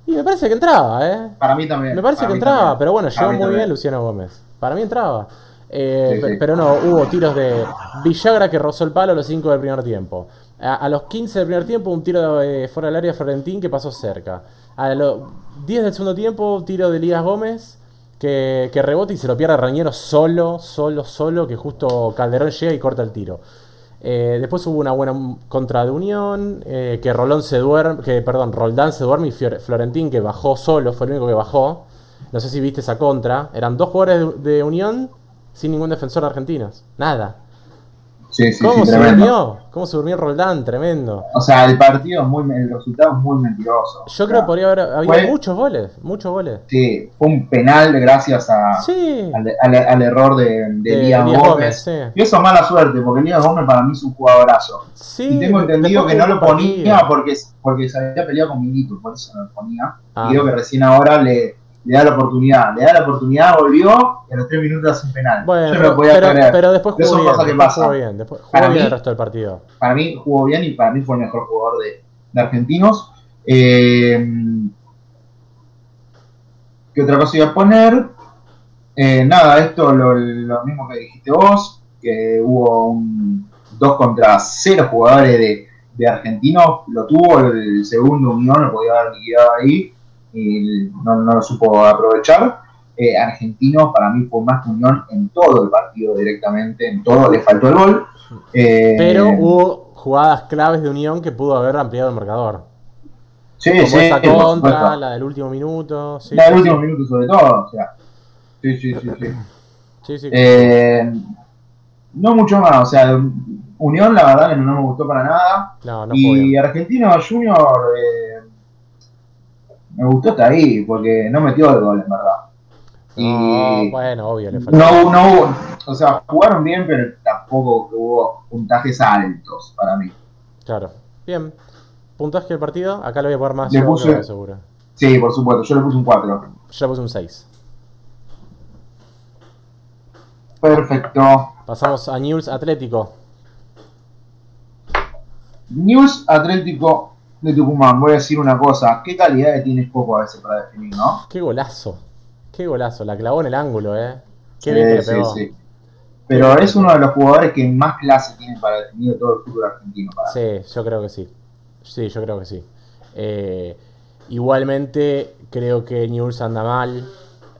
Y me parece que entraba, ¿eh? Para mí también. Me parece que entraba, también. pero bueno, llegó muy también. bien Luciano Gómez. Para mí entraba. Eh, Sí, pe- sí. Pero no, hubo tiros de Villagra que rozó el palo a los 5 del primer tiempo. A, a los 15 del primer tiempo, un tiro de, fuera del área de Florentín que pasó cerca. A los 10 del segundo tiempo, tiro de Elías Gómez que, rebota y se lo pierde Reñero solo, solo, solo, que justo Calderón llega y corta el tiro. Eh, después hubo una buena contra de Unión, eh, que Rolón se duerme, que perdón, Roldán se duerme y Florentín que bajó solo, fue el único que bajó. No sé si viste esa contra. Eran dos jugadores de, Unión sin ningún defensor de argentinos. Nada. Sí, sí, ¿Cómo sí, se tremendo. durmió? ¿Cómo se durmió Roldán? Tremendo. O sea, el partido es muy, el resultado es muy mentiroso. Yo O creo que podría haber habido fue- muchos goles, muchos goles. Sí, fue un penal gracias a, Sí. al, al- al error de, de De Elías Gómez. Gómez, sí. Y eso mala suerte, porque Elías Gómez para mí es un jugadorazo. Sí, y tengo entendido que no lo ponía porque, porque se había peleado con Milito, por eso no lo ponía. Ah. Y creo que recién ahora le, le da la oportunidad. Le da la oportunidad, volvió y a los tres minutos hace un penal. Bueno, Yo no pero, lo podía pero- creer. pero después Eso jugó bien. pasa que pasa. Jugó bien, después jugó Para bien mí- el resto del partido. Para mí jugó bien y para mí fue el mejor jugador de, de argentinos. Eh, ¿Qué otra cosa iba a poner? Eh, nada, esto lo, lo mismo que dijiste vos, que hubo un 2 contra 0 jugadores de, de argentinos, lo tuvo, el segundo Unión lo podía haber liquidado ahí y no, no lo supo aprovechar. Eh, argentinos para mí fue más que Unión en todo el partido directamente, en todo, le faltó el gol. Eh, Pero hubo jugadas claves de Unión que pudo haber ampliado el marcador. Sí, Como sí, esa contra, la del último minuto. Sí, la del sí, último minuto sobre todo, o sea. Sí, sí, sí, sí. sí, sí. Eh, no mucho más, o sea, Unión la verdad que no me gustó para nada. no, no jugó y. Argentino Junior eh, me gustó hasta ahí, porque no metió el gol en verdad. No, Y bueno, obvio, le faltó. no, no o sea, jugaron bien, pero tampoco hubo puntajes altos para mí. Claro. Bien. Puntaje del partido. Acá lo voy a poner más Le puse- seguro. Sí, por supuesto, yo le puse un 4. Yo le puse un 6. Perfecto. Pasamos a News Atlético. News Atlético de Tucumán, voy a decir una cosa, qué calidad tienes poco a veces para definir, ¿no? Qué golazo. Qué golazo. La clavó en el ángulo, eh. Qué Sí, bien que sí, pegó. sí. Pero es uno de los jugadores que más clase tiene para definir todo el fútbol argentino. Para. Sí, yo creo que sí. Sí, yo creo que sí. Eh, igualmente, creo que Newell's anda mal.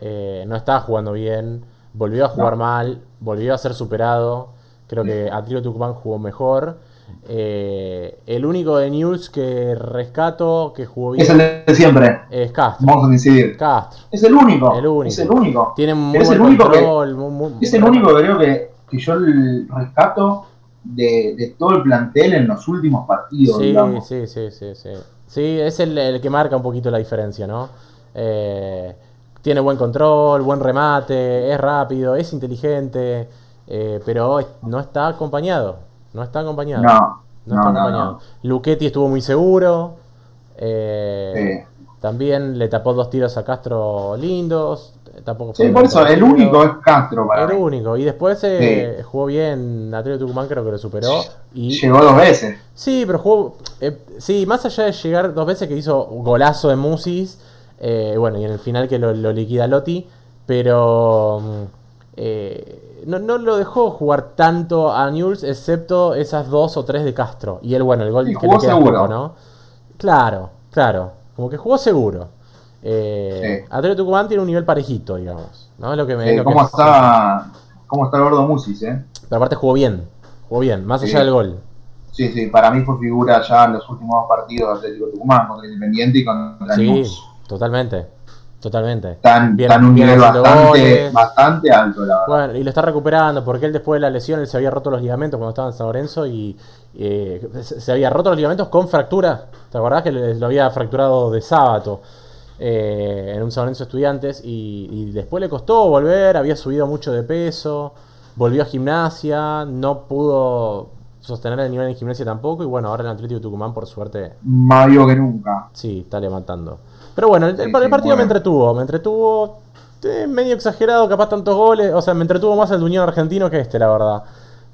eh, no está jugando bien. Volvió a jugar No. mal. Volvió a ser superado. Creo que Atlético Tucumán jugó mejor. Eh, el único de Newell's que rescato que jugó bien Es el de siempre, es Castro. vamos a coincidir. Castro. Es el único, El único. es el único. Tiene muy Es el único que- control. muy- muy- Es el único que creo que, que yo rescato de, de todo el plantel en los últimos partidos, Sí, digamos. sí, sí, sí, sí. Sí, es el, el que marca un poquito la diferencia, ¿no? Eh, tiene buen control, buen remate, es rápido, es inteligente, eh, pero no está acompañado. No está acompañado. No, No no, está no, acompañado. Luchetti estuvo muy seguro. eh, También le tapó dos tiros a Castro lindos. Tampoco Sí, por eso, el único es Castro para El mí. único. Y después eh, jugó bien Atlético Tucumán, creo que lo superó. Y Llegó dos veces. Sí, pero jugó. eh, sí, más allá de llegar dos veces que hizo golazo de Musis. bueno, y en el final que lo, lo liquida Lotti. Pero. mm, eh, no, no lo dejó jugar tanto a Newell's, excepto esas dos o tres de Castro. Y él, bueno, el gol que le queda poco, ¿no? Claro, claro. Como que jugó seguro. Eh, Sí. Atlético Tucumán tiene un nivel parejito, digamos. ¿no? Es lo que me. Eh, lo ¿Cómo es- está, cómo está el gordo Musis, eh? Pero aparte jugó bien. Jugó bien, más allá del gol. Sí, sí, para mí fue figura ya en los últimos dos partidos de Atlético Tucumán contra Independiente y contra Sí, News. totalmente. Totalmente. Están, Bien- a un bien nivel bastante, bastante alto, la verdad. Bueno, y lo está recuperando porque él después de la lesión él se había roto los ligamentos cuando estaba en San Lorenzo y eh, se había roto los ligamentos con fractura. ¿Te acordás que le- lo había fracturado de sábado eh, en un San Lorenzo Estudiantes? Y, y después le costó volver, había subido mucho de peso, volvió a gimnasia, no pudo sostener el nivel en gimnasia tampoco y bueno, ahora el Atlético de Tucumán por suerte Más vivo que nunca. Sí, está levantando. Pero bueno, el, el- Sí, el sí, partido me entretuvo. Me entretuvo eh, medio exagerado, capaz tantos goles. O sea, me entretuvo más el de Unión Argentino que este, la verdad.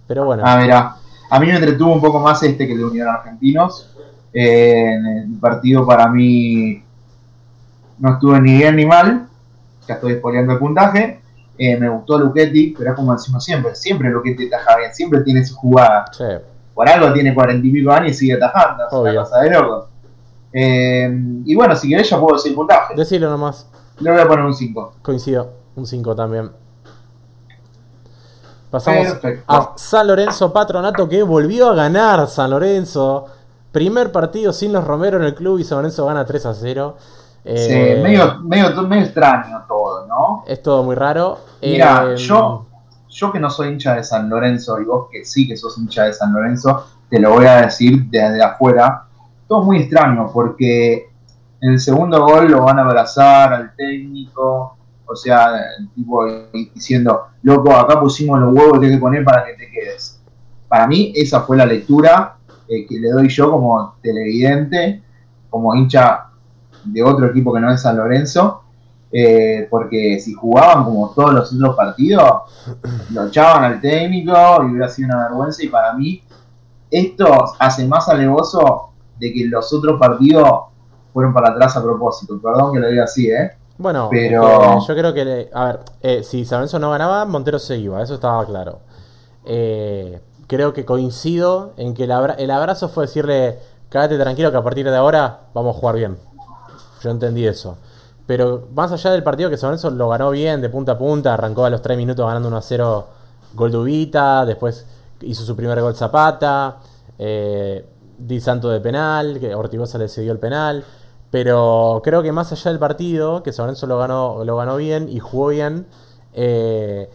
Pero bueno, Ah, mira. A mí me entretuvo un poco más este que el de Unión Argentinos. Eh, en el partido para mí no estuve ni bien ni mal. Ya estoy spoileando el puntaje. Eh, me gustó Luchetti, pero es como decimos siempre. Siempre Luchetti taja bien. Siempre tiene su jugada. sí. Por algo tiene cuarenta y pico años y sigue atajando. Es una cosa de loco. Eh, y bueno, si querés ya puedo decir puntaje. Decilo nomás. Le voy a poner un 5. Coincido. Un 5 también. Pasamos Perfecto. a San Lorenzo Patronato que volvió a ganar San Lorenzo. Primer partido sin los Romero en el club y San Lorenzo gana 3 a 0. Eh, Sí, medio, medio, medio extraño todo, ¿no? Es todo muy raro. Mira, Eh, yo, yo que no soy hincha de San Lorenzo y vos que sí que sos hincha de San Lorenzo, te lo voy a decir desde afuera. Todo muy extraño porque en el segundo gol lo van a abrazar al técnico, o sea, tipo diciendo, loco, acá pusimos los huevos que hay que poner para que te quedes. Para mí esa fue la lectura eh, que le doy yo como televidente, como hincha de otro equipo que no es San Lorenzo, eh, porque si jugaban como todos los otros partidos, lo echaban al técnico y hubiera sido una vergüenza. Y para mí, esto hace más alevoso de que los otros partidos fueron para atrás a propósito. Perdón que lo diga así, ¿eh? Bueno, Pero- eh, yo creo que, a ver, eh, si San Lorenzo no ganaba, Montero se iba, eso estaba claro. Eh, creo que coincido en que el, abra- el abrazo fue decirle, quédate tranquilo que a partir de ahora vamos a jugar bien. Yo entendí eso. Pero más allá del partido que San Lorenzo lo ganó bien de punta a punta, arrancó a los 3 minutos ganando 1 a 0 gol de Ubita, después hizo su primer gol Zapata, eh, Di Santo de penal, que Ortigosa le cedió el penal. Pero creo que más allá del partido, que San Lorenzo lo ganó, lo ganó bien y jugó bien, eh,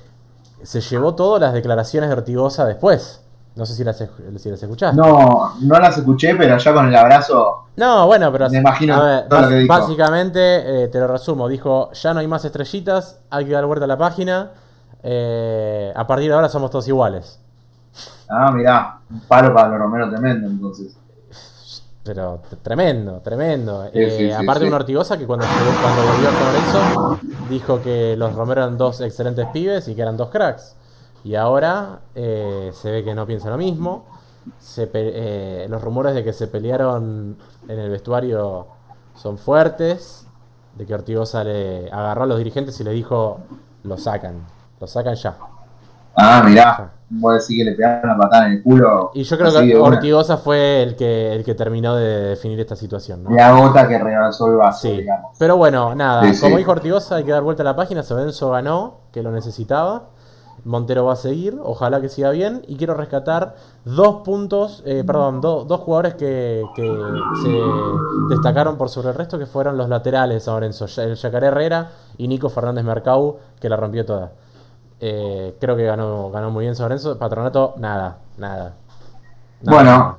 se llevó todo las declaraciones de Ortigosa después. No sé si las, si las escuchaste. No, no las escuché, pero ya con el abrazo. No, bueno, pero Me imagino a ver, todo lo bas- que dijo. básicamente, eh, te lo resumo, dijo, ya no hay más estrellitas, hay que dar vuelta a la página, eh, a partir de ahora somos todos iguales. Ah, mirá, un palo para los Romero tremendo, entonces. Pero tremendo, tremendo. Sí, Eh, sí, aparte sí. un Ortigosa que cuando, cuando volvió a Lorenzo dijo que los Romero eran dos excelentes pibes y que eran dos cracks. Y ahora eh, se ve que no piensa lo mismo. Se eh, los rumores de que se pelearon en el vestuario son fuertes. De que Ortigosa le agarró a los dirigentes y le dijo, lo sacan, lo sacan ya. Ah, mirá, voy a decir que le pegaron una patada en el culo. Y yo creo que una. Ortigosa fue el que, el que terminó de definir esta situación. ¿no? La gota que rebasó el vaso, Sí, digamos. pero bueno, nada, Sí, sí. como dijo Ortigosa, hay que dar vuelta a la página. Sobenzo ganó, que lo necesitaba. Montero va a seguir, ojalá que siga bien. Y quiero rescatar dos puntos, eh, perdón, do- dos jugadores que, que se destacaron por sobre el resto, que fueron los laterales Lorenzo, Ya- el Yacaré Herrera y Nico Fernández Mercau, que la rompió toda. Eh, creo que ganó, ganó muy bien Lorenzo. Patronato, nada, nada. Nada. Bueno,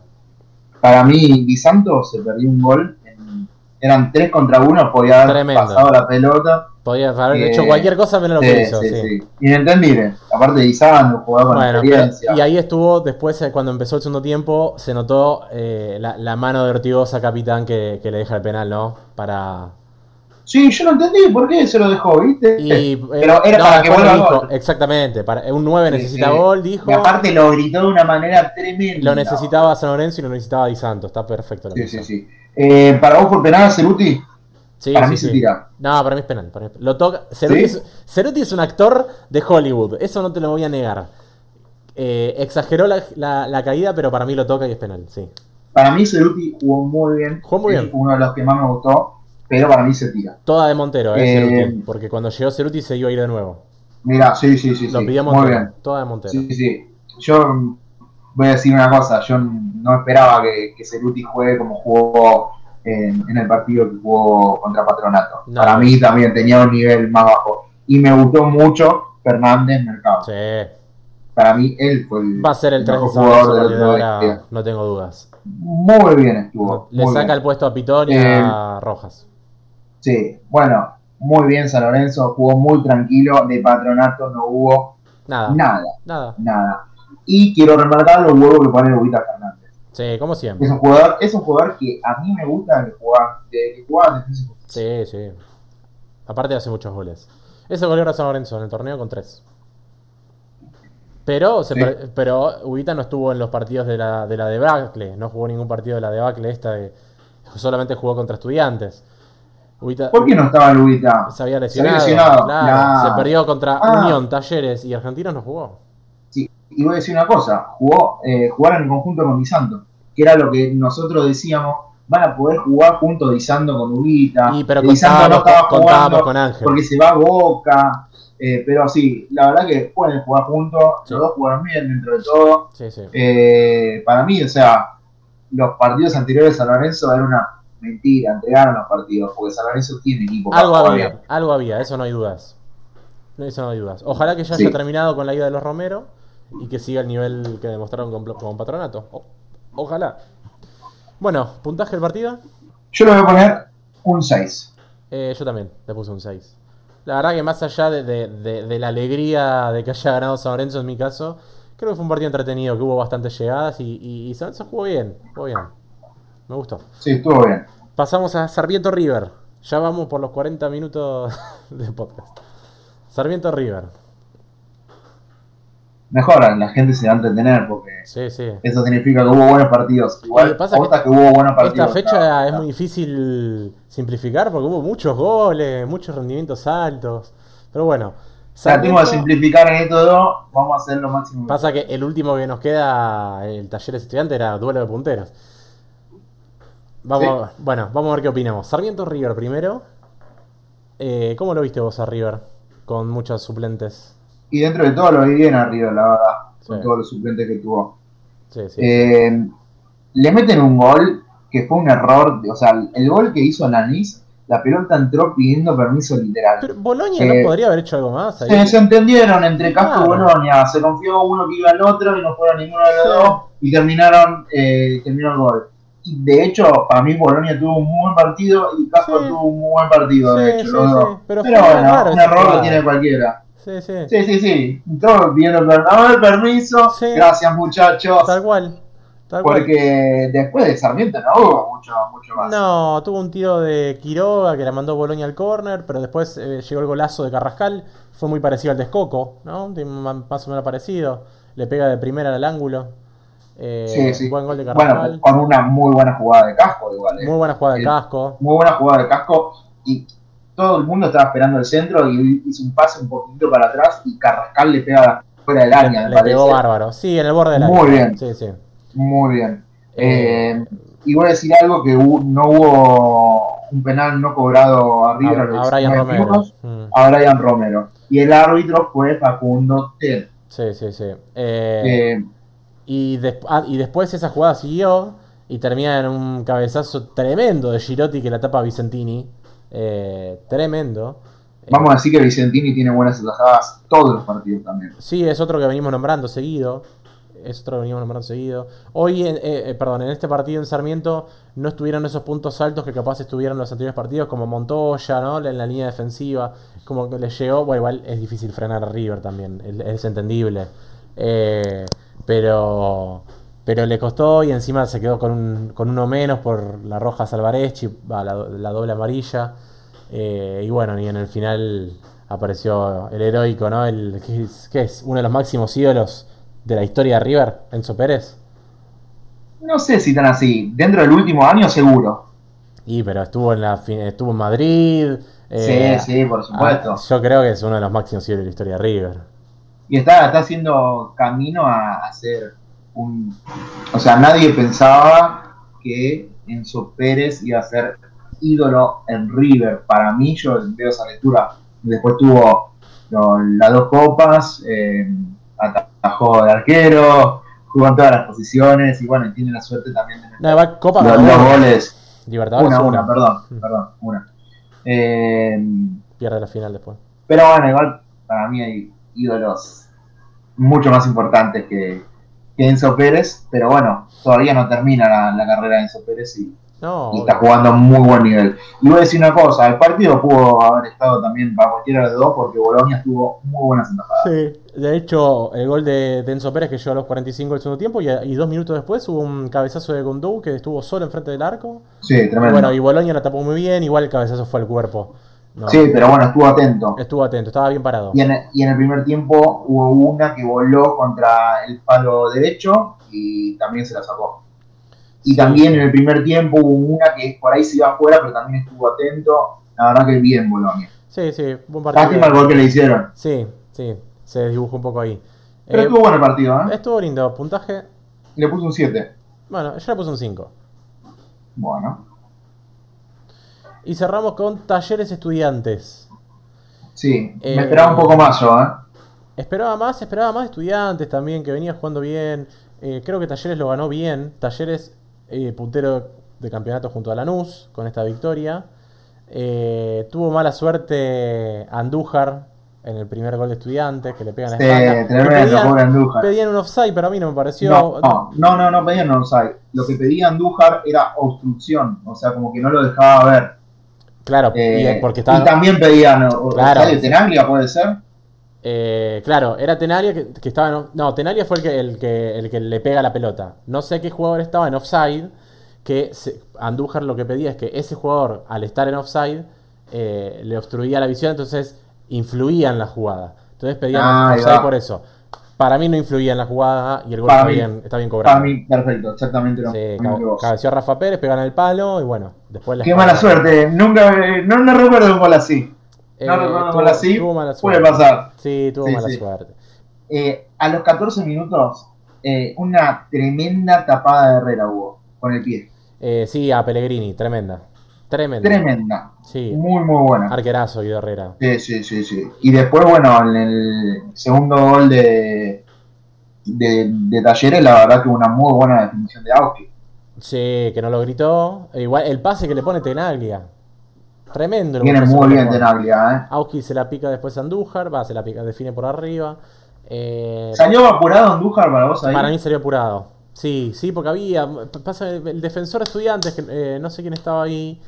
Para mí, Di Santo se perdió un gol. en- eran tres contra uno, podía haber Tremendo. pasado la pelota. podía haber Eh, hecho cualquier cosa menos lo Sí, que hizo. sí, sí. sí. Inentendible. Aparte de con Bueno, pero- experiencia. y ahí estuvo, después eh, cuando empezó el segundo tiempo, se notó eh, la, la mano de Ortigosa, capitán, que, que le deja el penal, ¿no? Para... Sí, yo no entendí por qué se lo dejó, ¿viste? Y, eh, Pero era no, para que vuelva lo dijo, gol. Exactamente, para, un 9 Sí, necesita sí. gol, dijo. Y aparte lo gritó de una manera tremenda. Lo necesitaba San Lorenzo y lo necesitaba Di Santo, está perfecto. lo Sí, sí, sí. Eh, ¿Para vos por penal, Ceruti? Sí, Para mí sí. se tira. No, para mí es penal. para mí es- Lo toca. Ceruti, es, Ceruti es un actor de Hollywood, eso no te lo voy a negar. Eh, exageró la, la- la caída, pero para mí lo toca y es penal, sí. Para mí Ceruti jugó muy bien. Jugó muy bien. uno de los que más me gustó, pero para mí se tira. Toda de Montero, eh, Eh, Ceruti, porque cuando llegó Ceruti se iba a ir de nuevo. Mira, sí, sí, sí. Lo sí. pidió Muy bien. Toda de Montero. Sí, sí. Yo voy a decir una cosa, yo no esperaba que, que Ceruti juegue como jugó en, en el partido que jugó contra Patronato. No. Para mí también tenía un nivel más bajo. Y me gustó mucho Fernández Mercado. Sí. Para mí él fue el Va a ser el 3 de mejor San jugador de día. no tengo dudas. Muy bien estuvo. Le saca bien. el puesto a Pitón y a Rojas. Sí, bueno, muy bien San Lorenzo, jugó muy tranquilo, de patronato no hubo Nada. nada, Nada. nada. Y quiero remarcar los huevos que pone Ubita Fernández. Sí, como siempre. Es un jugador, es un jugador que a mí me gusta que juega, de, que y Sí, sí. Aparte hace muchos goles. Ese goleó a San Lorenzo en el torneo con tres. Pero, se Sí. per- pero Ubita no estuvo en los partidos de la, de la debacle. No jugó ningún partido de la debacle esta. De, solamente jugó contra estudiantes. Ubita ¿Por qué no estaba el Ubita? se había Se había lesionado. lesionado. Se perdió contra Ah. Unión, Talleres y Argentinos no jugó. Sí, y voy a decir una cosa, jugó, eh, jugaron en conjunto con Di Santo, que era lo que nosotros decíamos, van a poder jugar juntos Di Santo con Ubita. Y pero Di Santo contábamos, no estaba con- jugando con Ángel. porque se va a Boca, eh, pero sí, la verdad que pueden jugar juntos, Sí. los dos jugaron bien dentro de todo. Sí, sí. Eh, para mí, o sea, los partidos anteriores a Lorenzo era una mentira, entregaron los partidos, porque San Lorenzo tiene equipo para Algo jugar había, algo había, eso no hay dudas. Eso no hay dudas. Ojalá que ya Sí. haya terminado con la ida de los Romero y que siga el nivel que demostraron con, con Patronato. O- ojalá. Bueno, puntaje del partido. Yo le voy a poner un 6. Eh, yo también le puse un 6. La verdad que más allá de, de- de- de la alegría de que haya ganado San Lorenzo en mi caso, creo que fue un partido entretenido, que hubo bastantes llegadas y, y, y San Lorenzo jugó bien, jugó bien. Me gustó. Sí, estuvo bien. Pasamos a Sarmiento River. Ya vamos por los 40 minutos de podcast. Sarmiento River. Mejor, la gente se va a entretener porque Sí, sí. eso significa que hubo buenos partidos. Igual que pasa que que, hubo buenos partidos. Esta fecha Claro, es claro. muy difícil simplificar porque hubo muchos goles, muchos rendimientos altos. Pero bueno. Tratimos de simplificar en estos dos, vamos a hacer lo máximo. Pasa que el último que nos queda, el taller estudiante, era duelo de punteros. Vamos, bueno, vamos a ver qué opinamos. Sarmiento River primero. Eh, ¿Cómo lo viste vos a River? Con muchos suplentes. Y dentro de todo lo vi bien arriba, la verdad, con Sí. todos los suplentes que tuvo. Sí, sí. Eh, le meten un gol que fue un error, o sea, el gol que hizo Nanis, la pelota entró pidiendo permiso literal. Pero Boloña eh, no podría haber hecho algo más ahí. Se, se entendieron entre Casco y Claro. Bolonia, se confió uno que iba al otro y no fueron ninguno de los dos y terminaron, eh, terminó el gol. Y de hecho, para mí Bolonia tuvo un muy buen partido y Casco Sí. tuvo un muy buen partido, de Sí, hecho, sí, pero bueno, raro un error lo tiene cualquiera. Sí, sí. Sí, sí, sí. Todos viendo el perdón, permiso. Gracias, muchachos. Tal cual. Tal cual. Porque después de Sarmiento no hubo mucho, mucho más. No, tuvo un tiro de Quiroga que la mandó Boloña al córner, pero después eh, llegó el golazo de Carrascal, fue muy parecido al de Escoco, ¿no? Más o menos parecido. Le pega de primera al ángulo. Eh, sí, sí. Buen gol de Carrascal. Bueno, con una muy buena jugada de casco, igual. eh. muy buena jugada de casco. Muy buena jugada de casco. Y todo el mundo estaba esperando el centro y hizo un pase un poquito para atrás y Carrascal le pega fuera del área, Le, le pegó bárbaro. Sí, en el borde del Muy área. bien. Sí, sí. Muy bien. Eh, y voy a decir algo que no hubo un penal no cobrado a River A, a Brian 19 Romero. minutos, Mm, a Brian Romero. Y el árbitro fue Facundo Tel. Sí, sí, sí. Eh, Eh, Y, ah, y después esa jugada siguió y termina en un cabezazo tremendo de Girotti que la tapa a Vicentini. Eh, tremendo. Vamos a decir que Vicentini tiene buenas atajadas todos los partidos también. Sí, es otro que venimos nombrando seguido. Es otro que venimos nombrando seguido. Hoy, en, eh, eh, perdón, en este partido en Sarmiento no estuvieron esos puntos altos que capaz estuvieron en los anteriores partidos, como Montoya, ¿no? En la línea defensiva. Como que le llegó. Bueno, igual es difícil frenar a River también. Es, es entendible. Eh, pero. Pero le costó y encima se quedó con, un, con uno menos por la roja Salvareschi, va, la, la doble amarilla. Eh, y bueno, y en el final apareció el heroico, ¿no? El, ¿qué, es, qué es? Uno de los máximos ídolos de la historia de River, Enzo Pérez. No sé si tan así. Dentro del último año, seguro. Y pero estuvo en la estuvo en Madrid. eh, sí, sí, por supuesto. ah, yo creo que es uno de los máximos ídolos de la historia de River. Y está, está haciendo camino a hacer un. O sea, nadie pensaba que Enzo Pérez iba a ser ídolo en River. Para mí, yo veo esa lectura. Después tuvo lo- las dos copas, eh, atajó de arquero, jugó en todas las posiciones y bueno, tiene la suerte también de No, Copa los, goles. Libertadores Una, una. una, perdón, Mm. perdón, una. Eh, Pierde la final después. pero bueno, igual para mí hay ídolos mucho más importantes que, que Enzo Pérez, pero bueno, todavía no termina la, la carrera de Enzo Pérez y, No, y está jugando a muy buen nivel. Y voy a decir una cosa, el partido pudo haber estado también para cualquiera de los dos porque Bolonia tuvo muy buenas entajadas. Sí, de hecho, el gol de, de Enzo Pérez que llegó a los 45 del segundo tiempo y, y dos minutos después hubo un cabezazo de Gondou que estuvo solo enfrente del arco. Sí, Y tremendo. bueno, y Boloña la tapó muy bien, igual el cabezazo fue al cuerpo. No, Sí, pero bueno, estuvo atento. Estuvo atento, estaba bien parado. Y en, y en el primer tiempo hubo una que voló contra el palo derecho y también se la sacó. Y también en el primer tiempo hubo una que por ahí se iba afuera, pero también estuvo atento. La verdad que bien Bolonia. Sí, sí, buen partido. Lástima el gol que le hicieron. Sí, sí, se dibujó un poco ahí. Pero Eh, estuvo bueno el partido, ¿eh? estuvo lindo, puntaje. Le puse un 7. Bueno, yo le puse un 5. Bueno, Y cerramos con Talleres Estudiantes. sí. Eh, Me esperaba un poco más yo, ¿eh? Esperaba más, esperaba más Estudiantes también, que venía jugando bien. Eh, creo que Talleres lo ganó bien. Talleres, eh, puntero de campeonato junto a Lanús con esta victoria. Eh, tuvo mala suerte Andújar en el primer gol de Estudiantes, que le pegan la Sí, espalda. Que tremendo, pedían- pobre Andújar. Pedían un offside, pero a mí no me pareció. No, no, no, no, no pedían onside. Lo que pedía Andújar era obstrucción, o sea, como que no lo dejaba ver. Claro, Eh, y, porque estaba. y también pedían Claro. de Tenaglia, puede ser. Eh, claro, era Tenalia que, que estaba en, No, Tenalia fue el que, el, que, el que le pega la pelota. No sé qué jugador estaba en offside. Que se- Andújar lo que pedía es que ese jugador, al estar en offside, eh, le obstruía la visión, entonces influía en la jugada. Entonces pedían Ah, offside por eso. Para mí no influía en la jugada y el gol está mí- bien, está bien cobrado. Para mí, perfecto, exactamente lo Sí, mismo que vos. cabeció a Rafa Pérez, pegan el palo y bueno, después la Qué mala suerte, nunca, no, no recuerdo un gol así. Eh, no recuerdo un gol así, tuvo mala puede suerte. pasar. Sí, tuvo Sí, mala sí. suerte. Eh, a los 14 minutos, eh, una tremenda tapada de Herrera hubo con el pie. Eh, sí, a Pellegrini, tremenda. Tremenda. Tremenda, Sí, muy, muy buena. arquerazo Guido Herrera. Sí, sí, sí, sí. Y después, bueno, en el segundo gol de, de, de Talleres, la verdad que una muy buena definición de Auski. Sí, que no lo gritó. E igual el pase que le pone Tenaglia. Tremendo. Viene muy bien. Tenaglia, ¿eh? Auski se la pica después a Andújar, va, se la pica, define por arriba. Eh, ¿Salió apurado Andújar para vos ahí? para mí salió apurado. Sí, sí, porque había. Pasa el defensor estudiantes, que eh, no sé quién estaba ahí.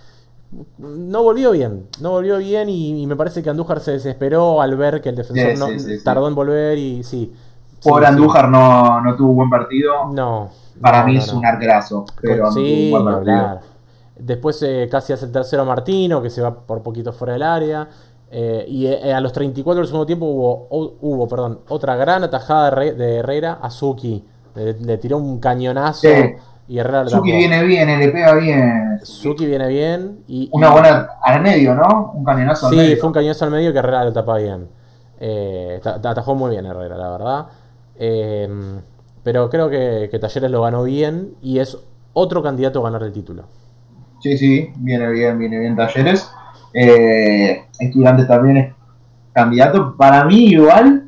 No volvió bien, no volvió bien y, y me parece que Andújar se desesperó al ver que el defensor Sí, no, sí, sí, sí. tardó en volver y sí. Sí. Andújar no, no tuvo buen partido. No. Para no, mí es un arquerazo, pero sí, no tuvo un ni buen partido. hablar. Después eh, casi hace el tercero Martino, que se va por poquito fuera del área. Eh, y eh, a los 34 del segundo tiempo hubo, hu- hubo perdón, otra gran atajada de, Re- de Herrera a Suki. Le, le tiró un cañonazo Sí. Y Herrera Suki viene bien, eh, le pega bien. Suki viene bien. Y, Una buena al medio, ¿no? Un cañonazo al Sí, medio. fue un cañonazo al medio que Herrera lo tapa bien. Eh, ta- ta- atajó muy bien Herrera, la verdad. Eh, pero creo que, que Talleres lo ganó bien y es otro candidato a ganar el título. Sí, sí, viene bien, viene bien Talleres. Eh, estudiantes también es candidato. Para mí, igual,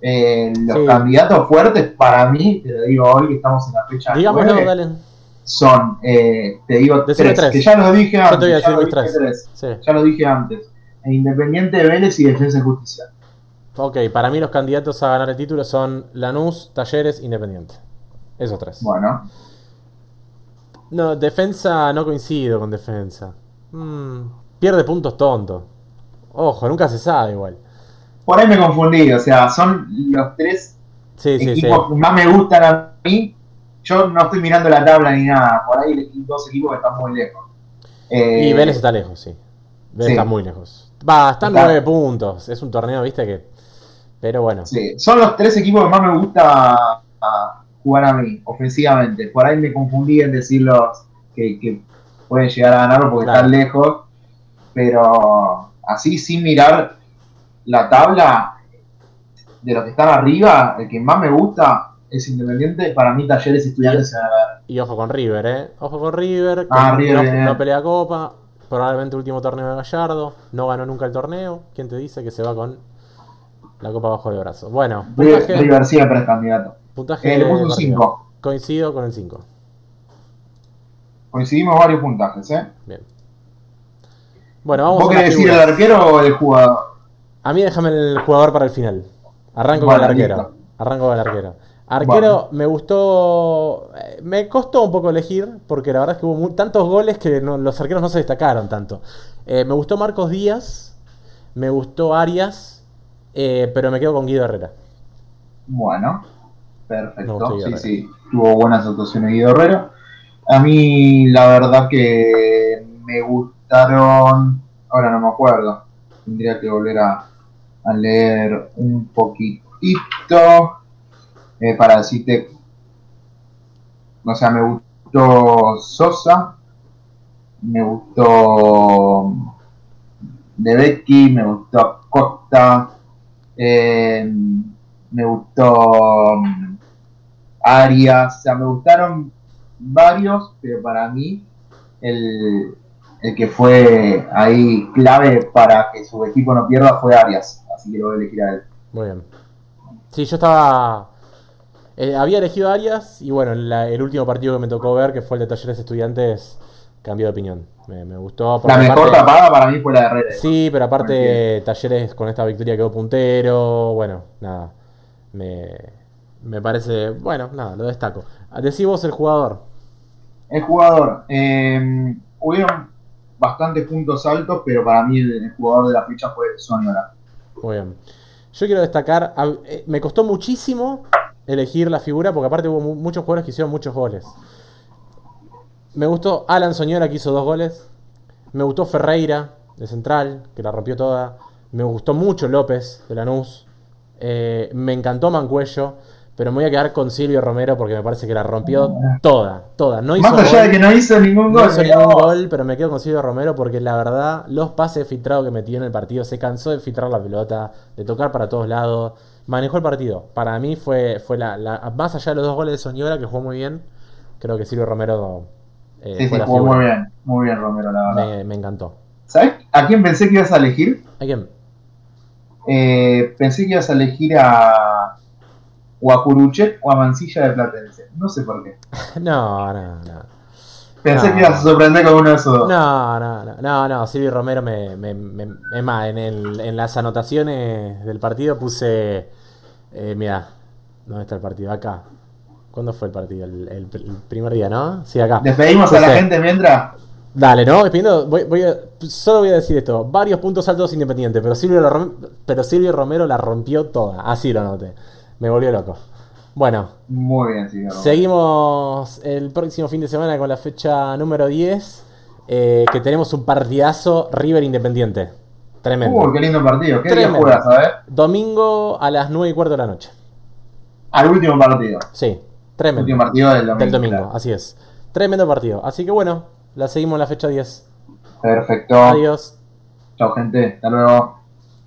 eh, los Sí. candidatos fuertes, para mí, te lo digo hoy que estamos en la fecha Digámoslo, 9, dale. son, eh, te digo, tres, tres. que ya los dije antes. ya lo dije tres. tres, Sí. Ya lo dije antes. E Independiente, Vélez y Defensa y Justicia. Ok, para mí los candidatos a ganar el título son Lanús, Talleres, Independiente. Esos tres. Bueno, No, defensa no coincido con defensa. Mm, pierde puntos tonto. Ojo, nunca se sabe igual. Por ahí me confundí. O sea, son los tres Sí, sí, sí. equipos que más me gustan a mí. Yo no estoy mirando la tabla ni nada. Por ahí hay dos equipos que están muy lejos. Eh, Y Vélez está lejos, sí. Vélez está muy lejos. Va, están Está- nueve puntos. Es un torneo, viste que. Pero bueno. Sí, son los tres equipos que más me gusta jugar a mí, ofensivamente. Por ahí me confundí en decirlos que, que pueden llegar a ganarlo porque Claro. están lejos. Pero así, sin mirar la tabla de los que están arriba, el que más me gusta es Independiente. Para mí, Talleres y Estudiantes ganar. Y ojo con River, ¿eh? Ojo con River. Ah, River, no, pelea Copa. Probablemente último torneo de Gallardo. No ganó nunca el torneo. ¿Quién te dice que se va con la Copa bajo el brazo? Bueno, River, puntaje. River siempre es candidato. puntaje Eh, le puse un partido. 5. Coincido con el 5. Coincidimos varios puntajes, ¿eh? Bien. Bueno, vamos ¿Vos a querés decir el arquero o el jugador? A mí déjame el jugador para el final. Arranco con el arquero. Arranco con el arquero. Arquero me gustó. eh, Me costó un poco elegir, porque la verdad es que hubo tantos goles que no- los arqueros no se destacaron tanto. Eh, me gustó Marcos Díaz, me gustó Arias, eh, pero me quedo con Guido Herrera. Bueno, perfecto. Sí, Herrera. sí, tuvo buenas actuaciones Guido Herrera. A mí, la verdad que me gustaron. Ahora no me acuerdo. Tendría que volver a, a leer un poquitito eh, para decirte. O sea, me gustó Sosa, me gustó De Becky, me gustó Costa, eh, me gustó mm, Arias, o sea, me gustaron varios, pero para mí el, el que fue ahí clave para que su equipo no pierda fue Arias, así que lo voy a elegir a él. Muy bien. Sí, yo estaba. eh, había elegido a Arias y bueno, la- el último partido que me tocó ver, que fue el de Talleres Estudiantes, cambió de opinión. Me, me gustó. La mejor aparte- tapada para mí fue la de Herrera. Sí, pero aparte. Talleres con esta victoria quedó puntero. Bueno, nada. Me, me parece. Bueno, nada, lo destaco. Decí vos el jugador. El jugador, eh, hubieron bastantes puntos altos, pero para mí el, jugador de la fecha fue Soñora. Muy bien. Yo quiero destacar. eh, Me costó muchísimo elegir la figura porque aparte hubo mu- muchos jugadores que hicieron muchos goles. Me gustó Alan Soñora que hizo dos goles. Me gustó Ferreira de central, que la rompió toda. Me gustó mucho López de Lanús. Eh, me encantó Mancuello. Pero me voy a quedar con Silvio Romero porque me parece que la rompió toda, toda. No hizo Más allá gol, de que no hizo ningún no gol, hizo mirá ningún gol, pero me quedo con Silvio Romero porque la verdad, los pases filtrados que metió en el partido, se cansó de filtrar la pelota, de tocar para todos lados, manejó el partido. Para mí fue, fue la, la- más allá de los dos goles de Soñora, que jugó muy bien, creo que Silvio Romero eh, Sí, sí, fue la jugó muy bien, muy bien Romero, la verdad. Me, me encantó. ¿Sabes a quién pensé que ibas a elegir? ¿A quién? Eh, pensé que ibas a elegir a o a Curuchet o a Mancilla de Platense. No sé por qué. No, no, no. Pensé No. que ibas a sorprender con uno de esos dos. No, no, no, no, no, Silvio Romero me, me, me- es más, en, el- en las anotaciones del partido puse, eh, mira, ¿dónde está el partido? Acá. ¿Cuándo fue el partido? El, el- el primer día, ¿no? Sí, acá. Despedimos a la gente mientras. Dale, ¿no? Despidiendo, voy, voy a- solo voy a decir esto, varios puntos altos independientes, pero Silvio, pero Silvio Romero la rompió toda, así lo noté. Me volvió loco. Bueno, Muy bien, sí. Seguimos el próximo fin de semana con la fecha número 10, eh, que tenemos un partidazo River Independiente. Tremendo. Uy, qué lindo partido. ¿Qué día Tremendo. juegas, a ver? Domingo a las 9 y cuarto de la noche. Al último partido. Sí, tremendo. Último partido del domingo. Del domingo, claro. así es. Tremendo partido. Así que bueno, la seguimos en la fecha 10. Perfecto. Adiós. Chao, gente. Hasta luego.